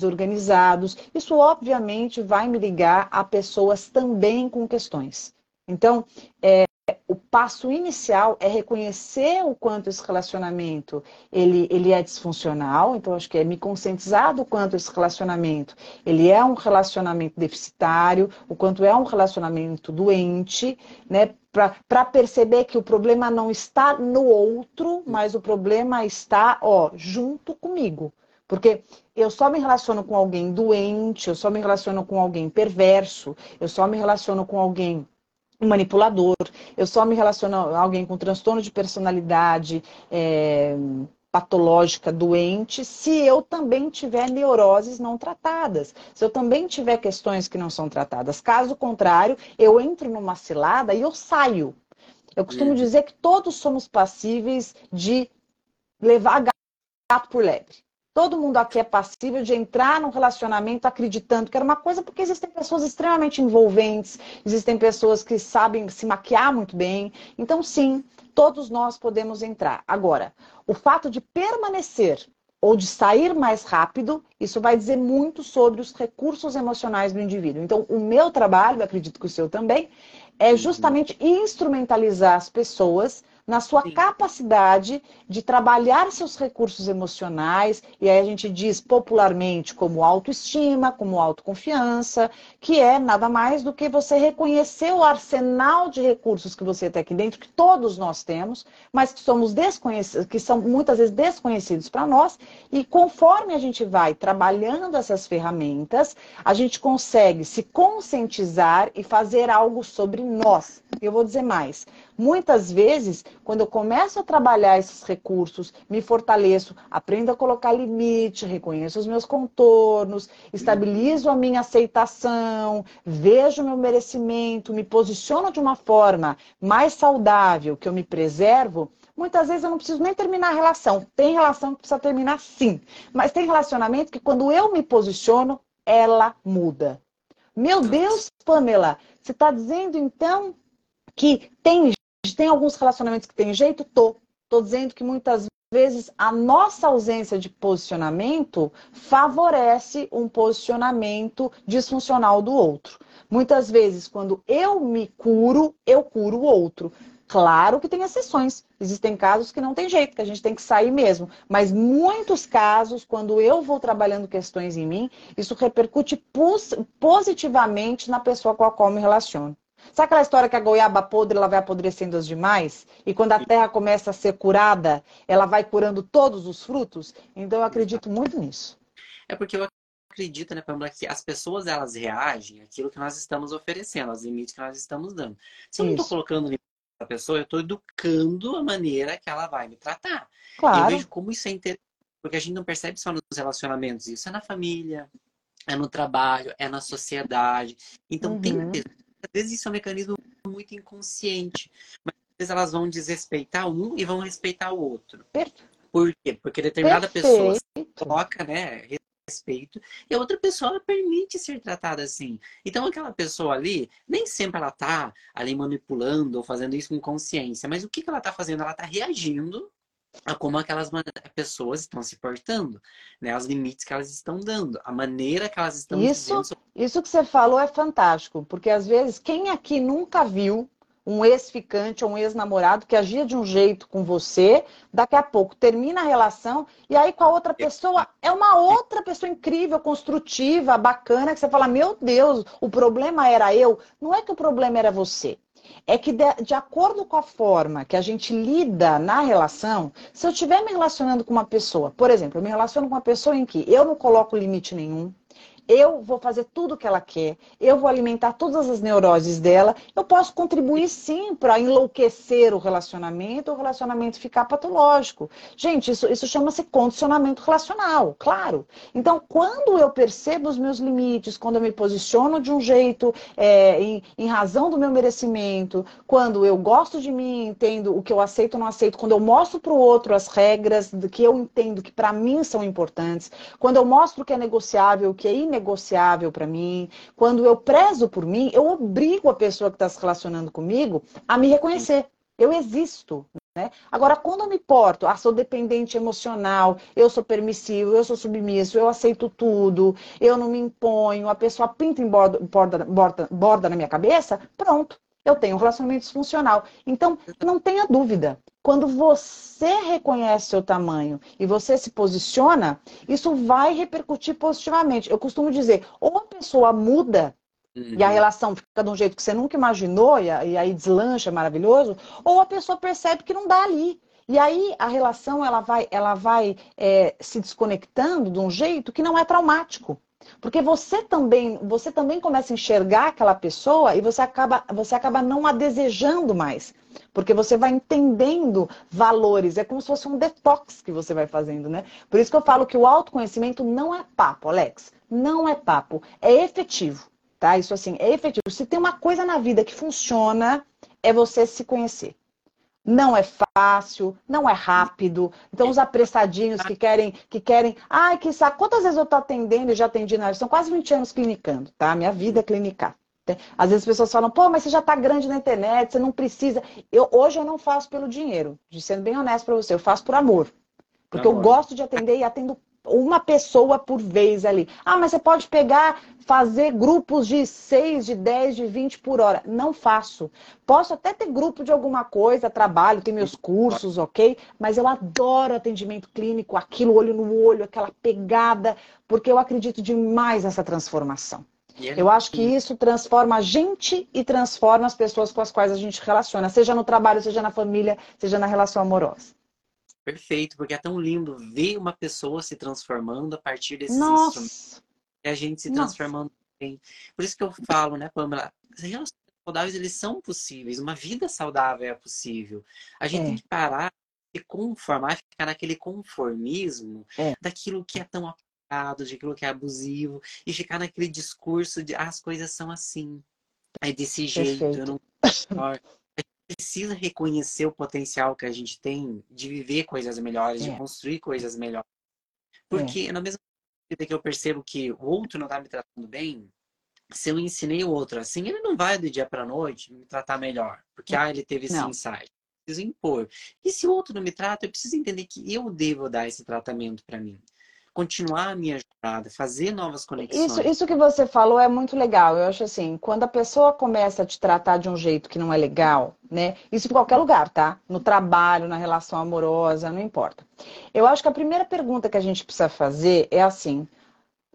isso obviamente vai me ligar a pessoas também com questões. Então, é, o passo inicial é reconhecer o quanto esse relacionamento ele, ele é disfuncional. Então, acho que é me conscientizar do quanto esse relacionamento ele é um relacionamento deficitário, o quanto é um relacionamento doente, né? Para perceber que o problema não está no outro, mas o problema está ó, junto comigo. Porque eu só me relaciono com alguém doente, eu só me relaciono com alguém perverso, eu só me relaciono com alguém manipulador, eu só me relaciono com alguém com transtorno de personalidade é, patológica, doente, se eu também tiver neuroses não tratadas, se eu também tiver questões que não são tratadas. Caso contrário, eu entro numa cilada e eu saio. Eu costumo uhum. dizer que todos somos passíveis de levar gato por lebre. Todo mundo aqui é passível de entrar num relacionamento acreditando que era uma coisa, porque existem pessoas extremamente envolventes, existem pessoas que sabem se maquiar muito bem. Então, sim, todos nós podemos entrar. Agora, o fato de permanecer ou de sair mais rápido, isso vai dizer muito sobre os recursos emocionais do indivíduo. Então, o meu trabalho, acredito que o seu também, é justamente instrumentalizar as pessoas na sua Sim. capacidade de trabalhar seus recursos emocionais, e aí a gente diz popularmente como autoestima, como autoconfiança, que é nada mais do que você reconhecer o arsenal de recursos que você tem aqui dentro, que todos nós temos, mas que somos desconhecidos, que são muitas vezes desconhecidos para nós, e conforme a gente vai trabalhando essas ferramentas, a gente consegue se conscientizar e fazer algo sobre nós. Eu vou dizer mais. Muitas vezes, quando eu começo a trabalhar esses recursos, me fortaleço, aprendo a colocar limite, reconheço os meus contornos, estabilizo a minha aceitação, vejo o meu merecimento, me posiciono de uma forma mais saudável, que eu me preservo, muitas vezes eu não preciso nem terminar a relação. Tem relação que precisa terminar sim, mas tem relacionamento que quando eu me posiciono, ela muda. Meu Deus, Pamela, você está dizendo então que tem, tem alguns relacionamentos que tem jeito? Tô. Tô dizendo que muitas vezes a nossa ausência de posicionamento favorece um posicionamento disfuncional do outro. Muitas vezes, quando eu me curo, eu curo o outro. Claro que tem exceções. Existem casos que não tem jeito, que a gente tem que sair mesmo. Mas muitos casos, quando eu vou trabalhando questões em mim, isso repercute positivamente na pessoa com a qual me relaciono. Sabe aquela história que a goiaba podre ela vai apodrecendo as demais? E quando a terra começa a ser curada, ela vai curando todos os frutos? Então eu acredito muito nisso. É porque eu acredito, né, Pamela, que as pessoas elas reagem àquilo que nós estamos oferecendo, aos limites que nós estamos dando. Se eu não estou colocando limite a pessoa, eu estou educando a maneira que ela vai me tratar. Claro. E eu vejo como isso é interessante, porque a gente não percebe só nos relacionamentos, isso é na família, é no trabalho, é na sociedade. Então uhum. tem às vezes isso é um mecanismo muito inconsciente, mas às vezes elas vão desrespeitar um e vão respeitar o outro. Perfeito. Por quê? Porque determinada Perfeito. pessoa troca, né, respeito e a outra pessoa permite ser tratada assim. Então aquela pessoa ali, nem sempre ela tá ali manipulando ou fazendo isso com consciência, mas o que, que ela tá fazendo? Ela tá reagindo a como aquelas pessoas estão se portando, né? Aos limites que elas estão dando, a maneira que elas estão isso, Isso que você falou é fantástico, porque às vezes quem aqui nunca viu um ex-ficante ou um ex-namorado que agia de um jeito com você, daqui a pouco termina a relação e aí com a outra pessoa é uma outra pessoa incrível, construtiva, bacana, que você fala: Meu Deus, o problema era eu. Não é que o problema era você. É que, de, de acordo com a forma que a gente lida na relação, se eu estiver me relacionando com uma pessoa, por exemplo, eu me relaciono com uma pessoa em que eu não coloco limite nenhum, eu vou fazer tudo o que ela quer, eu vou alimentar todas as neuroses dela, eu posso contribuir sim para enlouquecer o relacionamento, o relacionamento ficar patológico. Gente, isso, isso chama-se condicionamento relacional, claro. Então, quando eu percebo os meus limites, quando eu me posiciono de um jeito é, em, em razão do meu merecimento, quando eu gosto de mim, entendo o que eu aceito ou não aceito, quando eu mostro para o outro as regras que eu entendo que para mim são importantes, quando eu mostro o que é negociável, o que é inegociável, negociável para mim. Quando eu prezo por mim, eu obrigo a pessoa que está se relacionando comigo a me reconhecer. Eu existo. Né? Agora, quando eu me porto, ah, sou dependente emocional, eu sou permissivo, eu sou submisso, eu aceito tudo, eu não me imponho, a pessoa pinta em borda, borda, borda, borda na minha cabeça, pronto, eu tenho um relacionamento disfuncional. Então, não tenha dúvida, quando você reconhece seu tamanho e você se posiciona, isso vai repercutir positivamente. Eu costumo dizer, ou a pessoa muda uhum. e a uhum. relação fica de um jeito que você nunca imaginou e, aí deslancha, maravilhoso, ou a pessoa percebe que não dá ali. E aí a relação ela vai, ela vai é, se desconectando de um jeito que não é traumático. Porque você também, você também começa a enxergar aquela pessoa e você acaba, você acaba não a desejando mais. Porque você vai entendendo valores. É como se fosse um detox que você vai fazendo, né? Por isso que eu falo que o autoconhecimento não é papo, Alex. Não é papo. É efetivo. Tá? Isso assim, é efetivo. Se tem uma coisa na vida que funciona, é você se conhecer. Não é fácil, não é rápido. Então, os apressadinhos que querem, que querem, ai, que saco. Quantas vezes eu estou atendendo e já atendi na São quase 20 anos clinicando, tá? Minha vida é clinicar. Às vezes as pessoas falam, pô, mas você já está grande na internet, você não precisa. Eu, hoje eu não faço pelo dinheiro, de sendo bem honesto para você, eu faço por amor. Porque amor. eu gosto de atender e atendo uma pessoa por vez ali. Ah, mas você pode pegar, fazer grupos de 6, de 10, de 20 por hora. Não faço. Posso até ter grupo de alguma coisa, trabalho, tenho meus cursos, ok? Mas eu adoro atendimento clínico, aquilo olho no olho, aquela pegada, porque eu acredito demais nessa transformação. Eu acho que isso transforma a gente e transforma as pessoas com as quais a gente relaciona, seja no trabalho, seja na família, seja na relação amorosa. Perfeito, porque é tão lindo ver uma pessoa se transformando a partir desses Nossa. instrumentos. E a gente se transformando bem. Por isso que eu falo, né, Pamela? Relacionamentos saudáveis, eles são possíveis. Uma vida saudável é possível. A gente é. tem que parar de conformar, ficar naquele conformismo é. daquilo que é tão apagado, daquilo que é abusivo, e ficar naquele discurso de ah, as coisas são assim. É desse jeito, Perfeito. eu não precisa reconhecer o potencial que a gente tem de viver coisas melhores, é. de construir coisas melhores. Porque é. na mesma medida que eu percebo que o outro não está me tratando bem, se eu ensinei o outro assim, ele não vai do dia para noite me tratar melhor, porque ah, ele teve esse não. insight. Eu preciso impor. E se o outro não me trata, eu preciso entender que eu devo dar esse tratamento para mim continuar a minha jornada, fazer novas conexões. Isso, isso que você falou é muito legal. Eu acho assim, quando a pessoa começa a te tratar de um jeito que não é legal, né? Isso em qualquer lugar, tá? No trabalho, na relação amorosa, não importa. Eu acho que a primeira pergunta que a gente precisa fazer é assim: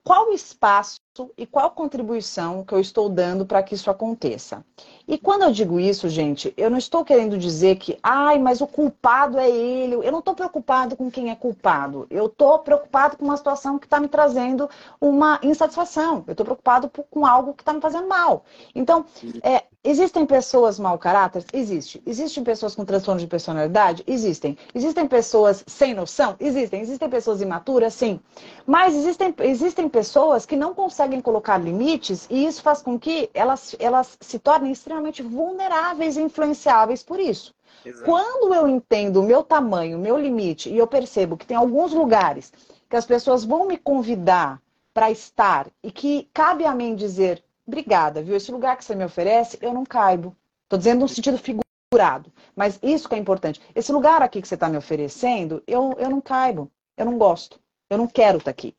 qual o espaço e qual contribuição que eu estou dando para que isso aconteça? E quando eu digo isso, gente, eu não estou querendo dizer que, ai, mas o culpado é ele. Eu não estou preocupado com quem é culpado. Eu estou preocupado com uma situação que está me trazendo uma insatisfação. Eu estou preocupado com algo que está me fazendo mal. Então, é, existem pessoas mau caráter? Existe. Existem pessoas com transtorno de personalidade? Existem. Existem pessoas sem noção? Existem. Existem pessoas imaturas? Sim. Mas existem, existem pessoas que não conseguem colocar limites e isso faz com que elas, elas se tornem extremamente extremamente vulneráveis e influenciáveis por isso. Exato. Quando eu entendo o meu tamanho, o meu limite, e eu percebo que tem alguns lugares que as pessoas vão me convidar para estar e que cabe a mim dizer, obrigada, viu? Esse lugar que você me oferece, eu não caibo. Estou dizendo no sentido figurado. Mas isso que é importante. Esse lugar aqui que você está me oferecendo, eu, eu não caibo. Eu não gosto. Eu não quero estar tá aqui.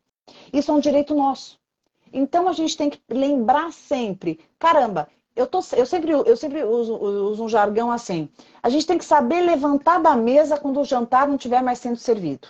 Isso é um direito nosso. Então a gente tem que lembrar sempre: caramba, eu, tô, eu sempre, eu sempre uso, uso, um jargão assim. A gente tem que saber levantar da mesa quando o jantar não estiver mais sendo servido.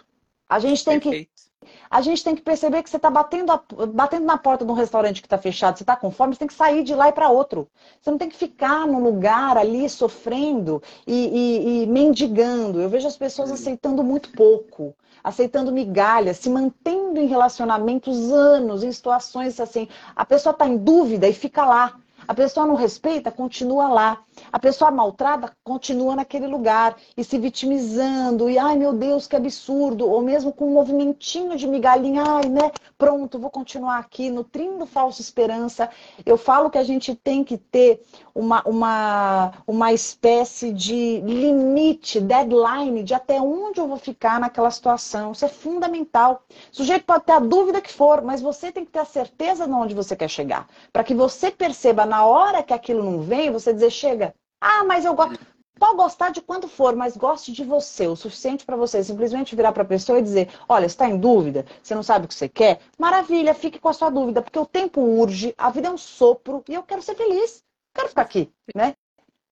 A gente tem Perfeito. que. A gente tem que perceber que você está batendo, batendo na porta de um restaurante que está fechado, você está com fome, você tem que sair de lá e para outro. Você não tem que ficar no lugar ali sofrendo e, e, e mendigando. Eu vejo as pessoas aceitando muito pouco, aceitando migalhas, se mantendo em relacionamentos anos, em situações assim. A pessoa está em dúvida e fica lá a pessoa não respeita, continua lá. A pessoa maltrada continua naquele lugar e se vitimizando. E ai meu Deus, que absurdo. Ou mesmo com um movimentinho de migalhinha, ai, né? Pronto, vou continuar aqui, nutrindo falsa esperança. Eu falo que a gente tem que ter uma, uma, uma espécie de limite, deadline de até onde eu vou ficar naquela situação. Isso é fundamental. O sujeito pode ter a dúvida que for, mas você tem que ter a certeza de onde você quer chegar. Para que você perceba na hora que aquilo não vem, você dizer, chega, ah, mas eu gosto. Pode gostar de quanto for, mas goste de você, o suficiente para você simplesmente virar para a pessoa e dizer: Olha, está em dúvida, você não sabe o que você quer? Maravilha, fique com a sua dúvida, porque o tempo urge, a vida é um sopro e eu quero ser feliz, quero ficar aqui, né?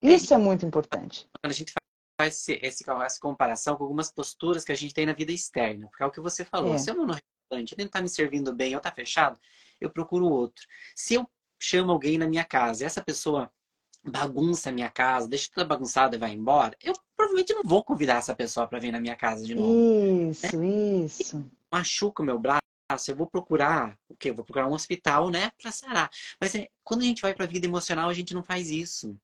Isso é muito importante. Quando a gente faz esse, esse, essa comparação com algumas posturas que a gente tem na vida externa, porque é o que você falou: é. se eu não ele não está me servindo bem, eu está fechado, eu procuro outro. Se eu chamo alguém na minha casa e essa pessoa bagunça a minha casa, deixa tudo bagunçado e vai embora, eu provavelmente não vou convidar essa pessoa para vir na minha casa de novo. Isso, né? isso. Machuca o meu braço, eu vou procurar o quê? Eu vou procurar um hospital, né, para sarar. Mas é, quando a gente vai para a vida emocional, a gente não faz isso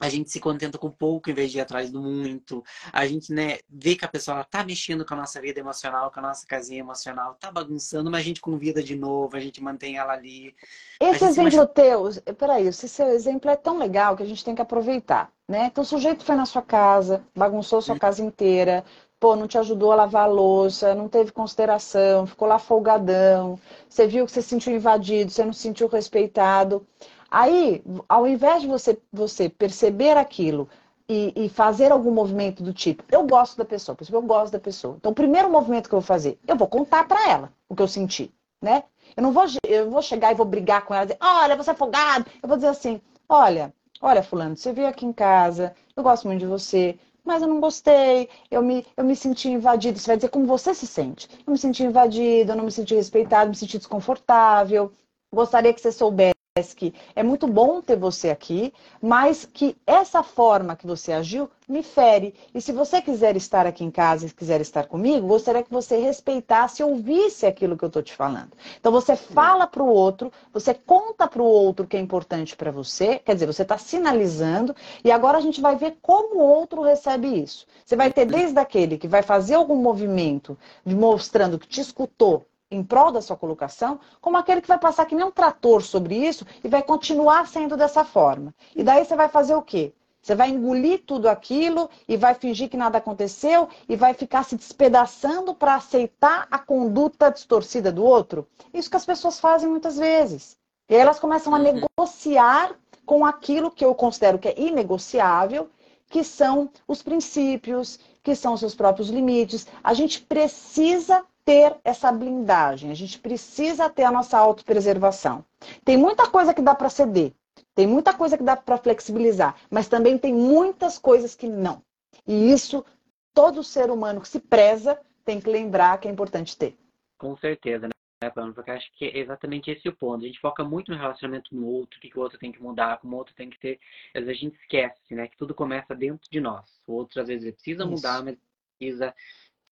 a gente se contenta com pouco em vez de ir atrás do muito. A gente, né, vê que a pessoa está mexendo com a nossa vida emocional, com a nossa casinha emocional, tá bagunçando, mas a gente convida de novo, a gente mantém ela ali. Esse exemplo imagina... teu, peraí, esse seu exemplo é tão legal que a gente tem que aproveitar, né? Então o sujeito foi na sua casa, bagunçou sua hum. casa inteira, pô, não te ajudou a lavar a louça, não teve consideração, ficou lá folgadão, você viu que você se sentiu invadido, você não se sentiu respeitado. Aí, ao invés de você, você perceber aquilo, e, e, fazer algum movimento do tipo, eu gosto da pessoa, eu gosto da pessoa. Então, o primeiro movimento que eu vou fazer, eu vou contar para ela o que eu senti, né? Eu não vou, eu vou chegar e vou brigar com ela, dizer, olha, você é folgado. Eu vou dizer assim, olha, olha, fulano, você veio aqui em casa, eu gosto muito de você, mas eu não gostei, eu me, eu me senti invadido. Você vai dizer como você se sente. Eu me senti invadido, eu não me senti respeitado, me senti desconfortável. Gostaria que você soubesse que é muito bom ter você aqui, mas que essa forma que você agiu me fere. E se você quiser estar aqui em casa e quiser estar comigo, gostaria que você respeitasse e ouvisse aquilo que eu estou te falando. Então você fala para o outro, você conta para o outro que é importante para você, quer dizer, você está sinalizando, e agora a gente vai ver como o outro recebe isso. Você vai ter desde aquele que vai fazer algum movimento mostrando que te escutou, em prol da sua colocação, como aquele que vai passar que nem um trator sobre isso e vai continuar sendo dessa forma. E daí você vai fazer o quê? Você vai engolir tudo aquilo e vai fingir que nada aconteceu e vai ficar se despedaçando para aceitar a conduta distorcida do outro? Isso que as pessoas fazem muitas vezes. E aí elas começam a uhum. negociar com aquilo que eu considero que é inegociável, que são os princípios, que são os seus próprios limites. A gente precisa ter essa blindagem, a gente precisa ter a nossa autopreservação. Tem muita coisa que dá para ceder, tem muita coisa que dá para flexibilizar, mas também tem muitas coisas que não. E isso todo ser humano que se preza tem que lembrar que é importante ter. Com certeza, né, Pano? Porque acho que é exatamente esse o ponto. A gente foca muito no relacionamento no outro, o que, que o outro tem que mudar, como o outro tem que ter. Às vezes a gente esquece, né? Que tudo começa dentro de nós. O outro, às vezes, precisa Isso. mudar, mas precisa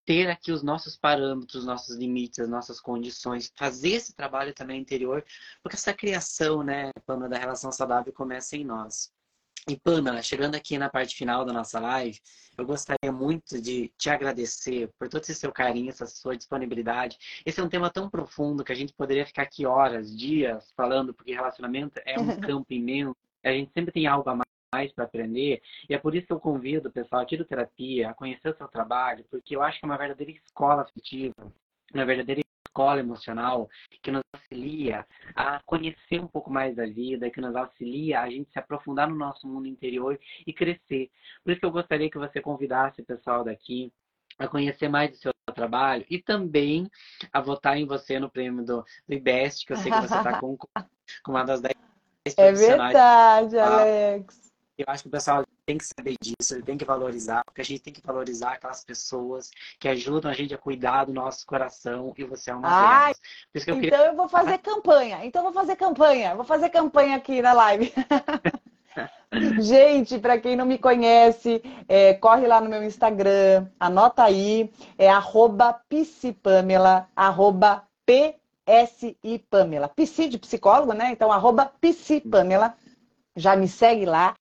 ter aqui os nossos parâmetros, os nossos limites, as nossas condições, fazer esse trabalho também interior, porque essa criação, né, Pamela, da relação saudável começa em nós. E Pamela, chegando aqui na parte final da nossa live, eu gostaria muito de te agradecer por todo esse seu carinho, essa sua disponibilidade. Esse é um tema tão profundo que a gente poderia ficar aqui horas, dias falando, porque relacionamento é um campo imenso. A gente sempre tem algo a mais para aprender. E é por isso que eu convido o pessoal aqui do Terapia a conhecer o seu trabalho, porque eu acho que é uma verdadeira escola afetiva, uma verdadeira escola emocional que nos auxilia a conhecer um pouco mais da vida, que nos auxilia a gente se aprofundar no nosso mundo interior e crescer. Por isso que eu gostaria que você convidasse o pessoal daqui a conhecer mais do seu trabalho e também a votar em você no prêmio do, do IBEST, que eu sei que você está com, com uma das 10 é verdade, Alex. Eu acho que o pessoal tem que saber disso, ele tem que valorizar, porque a gente tem que valorizar aquelas pessoas que ajudam a gente a cuidar do nosso coração e você é uma Ai, delas. Eu então queria... eu vou fazer campanha. Então eu vou fazer campanha. Vou fazer campanha aqui na live. Gente, para quem não me conhece, é, corre lá no meu Instagram, anota aí, é arroba psipamela, arroba psipamela. Psi de psicólogo, né? Então, arroba psipamela. Já me segue lá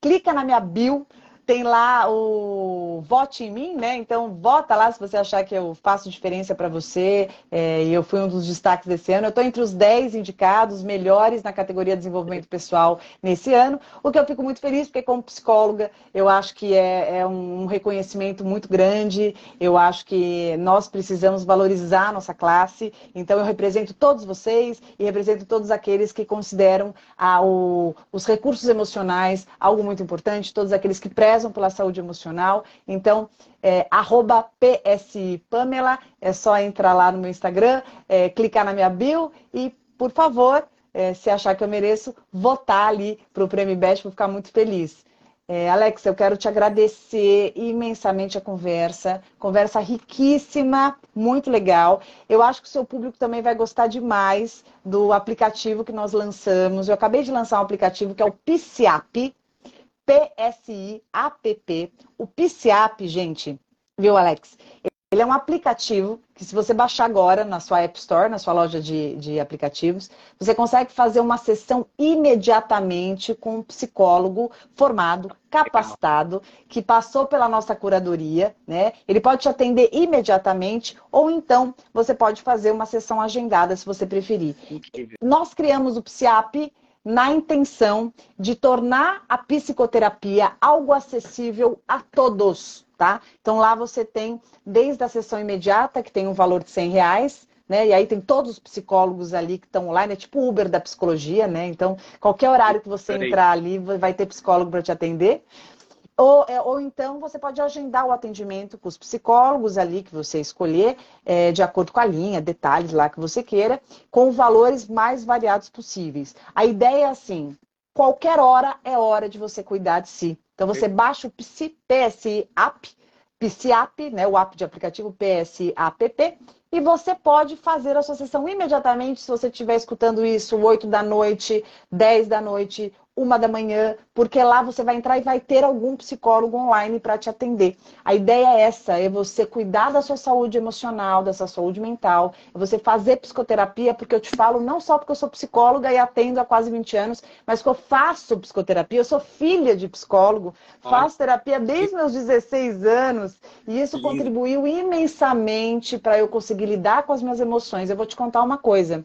clica na minha bio, tem lá o Vote em mim, né? Então, vota lá se você achar que eu faço diferença para você. É, eu fui um dos destaques desse ano. Eu estou entre os 10 indicados melhores na categoria desenvolvimento pessoal nesse ano. O que eu fico muito feliz, porque como psicóloga, eu acho que é, é um reconhecimento muito grande. Eu acho que nós precisamos valorizar a nossa classe. Então, eu represento todos vocês e represento todos aqueles que consideram a, o, os recursos emocionais algo muito importante, todos aqueles que prestam prezam pela saúde emocional. Então, é, arroba PSI Pamela, é só entrar lá no meu Instagram, é, clicar na minha bio e, por favor, é, se achar que eu mereço, votar ali para o Prêmio Best, vou ficar muito feliz. É, Alex, eu quero te agradecer imensamente a conversa, conversa riquíssima, muito legal. Eu acho que o seu público também vai gostar demais do aplicativo que nós lançamos. Eu acabei de lançar um aplicativo que é o PSIAP, PSI-APP. O PCAP, gente, viu, Alex? Ele é um aplicativo que, se você baixar agora na sua App Store, na sua loja de, de aplicativos, você consegue fazer uma sessão imediatamente com um psicólogo formado, capacitado, que passou pela nossa curadoria, né? Ele pode te atender imediatamente, ou então você pode fazer uma sessão agendada, se você preferir. Incrível. Nós criamos o PSIAP na intenção de tornar a psicoterapia algo acessível a todos, tá? Então lá você tem desde a sessão imediata, que tem um valor de 100 reais, né? E aí tem todos os psicólogos ali que estão online, é tipo Uber da psicologia, né? Então, qualquer horário que você entrar ali, vai ter psicólogo para te atender. Ou, é, ou então você pode agendar o atendimento com os psicólogos ali que você escolher, é, de acordo com a linha, detalhes lá que você queira, com valores mais variados possíveis. A ideia é assim: qualquer hora é hora de você cuidar de si. Então você baixa o PSI App, PSI App, né, o app de aplicativo PSI App, e você pode fazer a sua sessão imediatamente se você estiver escutando isso 8 da noite, 10 da noite, uma da manhã, porque lá você vai entrar e vai ter algum psicólogo online para te atender. A ideia é essa, é você cuidar da sua saúde emocional, da sua saúde mental, é você fazer psicoterapia, porque eu te falo não só porque eu sou psicóloga e atendo há quase 20 anos, mas que eu faço psicoterapia, eu sou filha de psicólogo, faço terapia desde meus 16 anos, e isso contribuiu imensamente para eu conseguir lidar com as minhas emoções. Eu vou te contar uma coisa.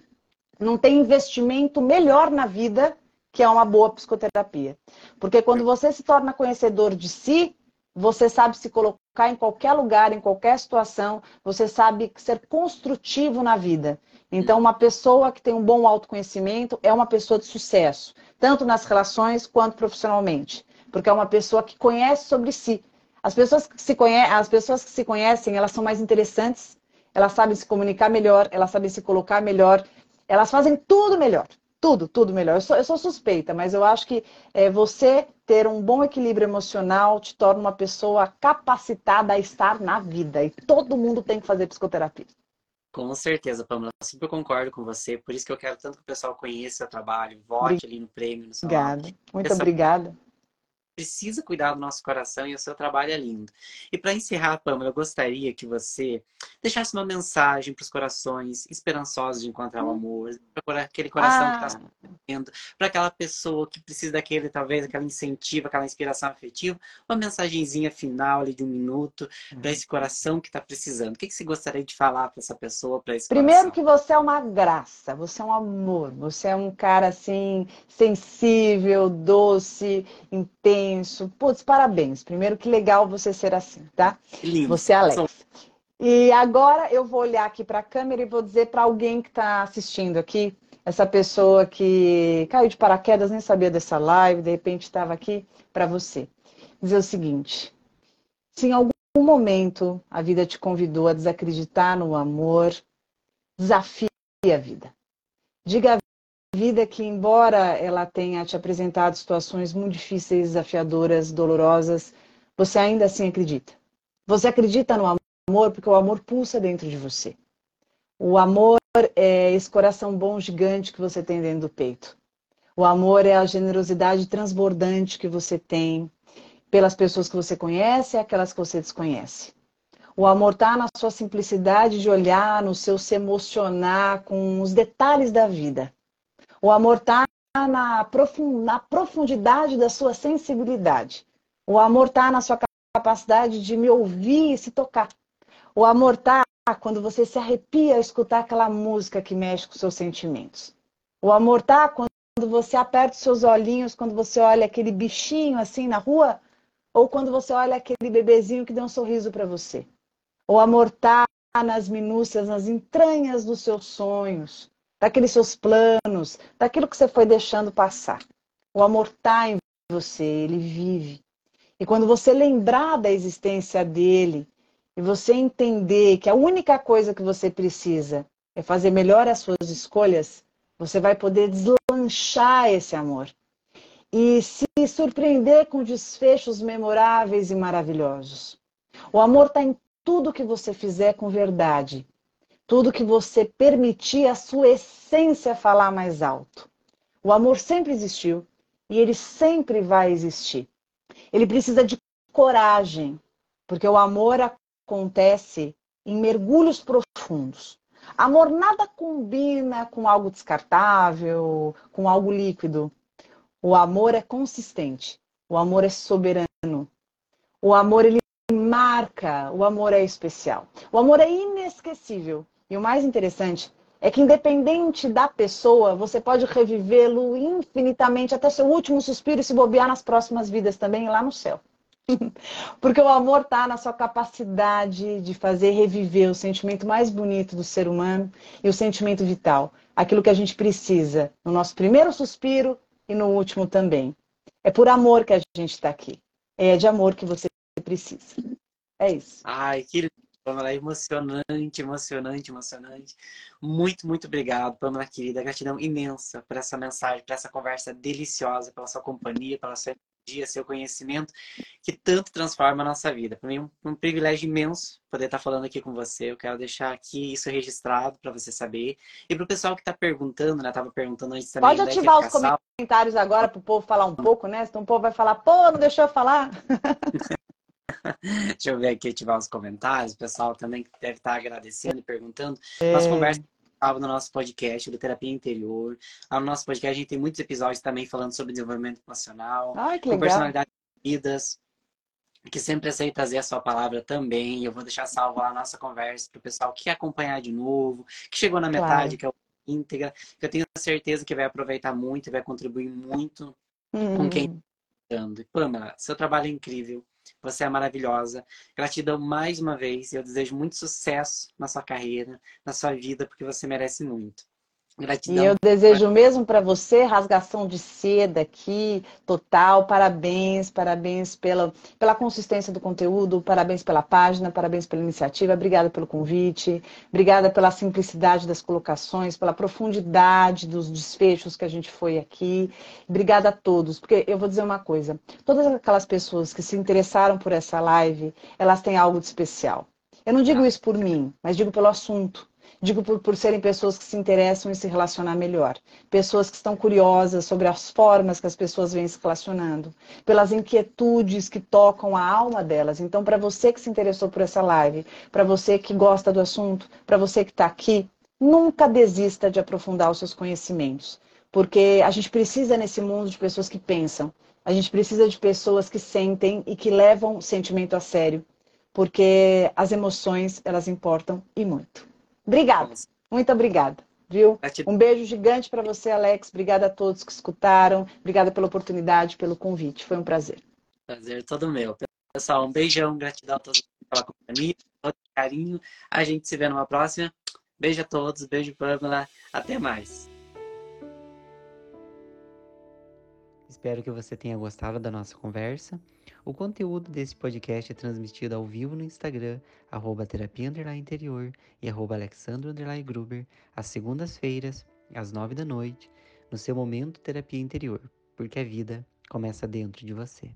Não tem investimento melhor na vida que é uma boa psicoterapia. Porque quando você se torna conhecedor de si, você sabe se colocar em qualquer lugar, em qualquer situação, você sabe ser construtivo na vida. Então, uma pessoa que tem um bom autoconhecimento é uma pessoa de sucesso, tanto nas relações quanto profissionalmente, porque é uma pessoa que conhece sobre si. As pessoas que se, conhe... As pessoas que se conhecem, elas são mais interessantes, elas sabem se comunicar melhor, elas sabem se colocar melhor, elas fazem tudo melhor. Tudo, tudo melhor. Eu sou, eu sou suspeita, mas eu acho que é, você ter um bom equilíbrio emocional te torna uma pessoa capacitada a estar na vida. E todo mundo tem que fazer psicoterapia. Com certeza, Pamela. Eu super concordo com você. Por isso que eu quero tanto que o pessoal conheça seu trabalho, vote ali no prêmio. No obrigada. Muito Essa... obrigada precisa cuidar do nosso coração e o seu trabalho é lindo. E para encerrar, Pamela, eu gostaria que você deixasse uma mensagem para os corações esperançosos de encontrar o hum. amor, para aquele coração ah. que está sofrendo, para aquela pessoa que precisa daquele, talvez, aquela incentivo, aquela inspiração afetiva, uma mensagenzinha final ali de um minuto para esse coração que está precisando. O que, que você gostaria de falar para essa pessoa, para esse Primeiro coração? que você é uma graça, você é um amor, você é um cara assim sensível, doce, intenso intenso. Putz, parabéns. Primeiro, que legal você ser assim, tá? Lindo. Você é Alex. E agora eu vou olhar aqui para a câmera e vou dizer para alguém que está assistindo aqui, essa pessoa que caiu de paraquedas, nem sabia dessa live, de repente estava aqui para você. Dizer o seguinte: se em algum momento a vida te convidou a desacreditar no amor, desafie a vida. Diga vida que, embora ela tenha te apresentado situações muito difíceis, desafiadoras, dolorosas, você ainda assim acredita. Você acredita no amor porque o amor pulsa dentro de você. O amor é esse coração bom gigante que você tem dentro do peito. O amor é a generosidade transbordante que você tem pelas pessoas que você conhece e aquelas que você desconhece. O amor está na sua simplicidade de olhar, no seu se emocionar com os detalhes da vida. O amor está na, profundidade da sua sensibilidade. O amor está na sua capacidade de me ouvir e se tocar. O amor está quando você se arrepia a escutar aquela música que mexe com seus sentimentos. O amor está quando você aperta os seus olhinhos, quando você olha aquele bichinho assim na rua, ou quando você olha aquele bebezinho que deu um sorriso para você. O amor está nas minúcias, nas entranhas dos seus sonhos daqueles seus planos, daquilo que você foi deixando passar. O amor está em você, ele vive. E quando você lembrar da existência dele e você entender que a única coisa que você precisa é fazer melhor as suas escolhas, você vai poder deslanchar esse amor e se surpreender com desfechos memoráveis e maravilhosos. O amor está em tudo que você fizer com verdade tudo que você permitir a sua essência falar mais alto. O amor sempre existiu e ele sempre vai existir. Ele precisa de coragem, porque o amor acontece em mergulhos profundos. Amor nada combina com algo descartável, com algo líquido. O amor é consistente. O amor é soberano. O amor ele marca, o amor é especial. O amor é inesquecível. E o mais interessante é que, independente da pessoa, você pode revivê-lo infinitamente até seu último suspiro e se bobear nas próximas vidas também, lá no céu. Porque o amor está na sua capacidade de fazer reviver o sentimento mais bonito do ser humano e o sentimento vital, aquilo que a gente precisa no nosso primeiro suspiro e no último também. É por amor que a gente está aqui. é, de amor que você precisa. É isso. Ai, que Pamela, emocionante, emocionante, emocionante. Muito, muito obrigado, Pamela querida. Gratidão imensa por essa mensagem, por essa conversa deliciosa, pela sua companhia, pela sua dia, seu conhecimento, que tanto transforma a nossa vida. Para mim é um, um, privilégio imenso poder estar falando aqui com você. Eu quero deixar aqui isso registrado para você saber. E para o pessoal que está perguntando, né? Tava perguntando antes também. Pode ativar os comentários agora para o povo falar um pouco, né? Senão o povo vai falar, pô, não deixou eu falar. Deixa eu ver aqui, ativar os comentários. O pessoal também deve estar agradecendo e perguntando. É... Nossa conversa no nosso podcast do Terapia Interior. no nosso podcast a gente tem muitos episódios também falando sobre desenvolvimento emocional, Ai, com personalidades vidas, que sempre aceita trazer a sua palavra também. Eu vou deixar salvo lá a nossa conversa para o pessoal que quer acompanhar de novo, que chegou na metade, claro. que é o íntegra, que eu tenho certeza que vai aproveitar muito e vai contribuir muito hum. com quem está dando. Pamela, seu trabalho é incrível. Você é maravilhosa. Gratidão mais uma vez. Eu desejo muito sucesso na sua carreira, na sua vida, porque você merece muito. Gratidão. E eu desejo mesmo para você, rasgação de seda aqui, total. Parabéns, parabéns pela, pela consistência do conteúdo, parabéns pela página, parabéns pela iniciativa, obrigada pelo convite, obrigada pela simplicidade das colocações, pela profundidade dos desfechos que a gente foi aqui. Obrigada a todos, porque eu vou dizer uma coisa: todas aquelas pessoas que se interessaram por essa live, elas têm algo de especial. Eu não digo tá. isso por mim, mas digo pelo assunto Digo por, por serem pessoas que se interessam em se relacionar melhor, pessoas que estão curiosas sobre as formas que as pessoas vêm se relacionando, pelas inquietudes que tocam a alma delas. Então, para você que se interessou por essa live, para você que gosta do assunto, para você que está aqui, nunca desista de aprofundar os seus conhecimentos, porque a gente precisa nesse mundo de pessoas que pensam, a gente precisa de pessoas que sentem e que levam o sentimento a sério, porque as emoções elas importam e muito. Obrigada, muito obrigada. Viu? Um beijo gigante para você, Alex. Obrigada a todos que escutaram. Obrigada pela oportunidade, pelo convite. Foi um prazer. Prazer todo meu. Pessoal, um beijão, gratidão a todos pela companhia, todo carinho. A gente se vê numa próxima. Beijo a todos, beijo, Pamela. Até mais. Espero que você tenha gostado da nossa conversa. O conteúdo desse podcast é transmitido ao vivo no Instagram, arroba terapia interior e arroba alexandro gruber, às segundas-feiras, às nove da noite, no seu momento terapia interior, porque a vida começa dentro de você.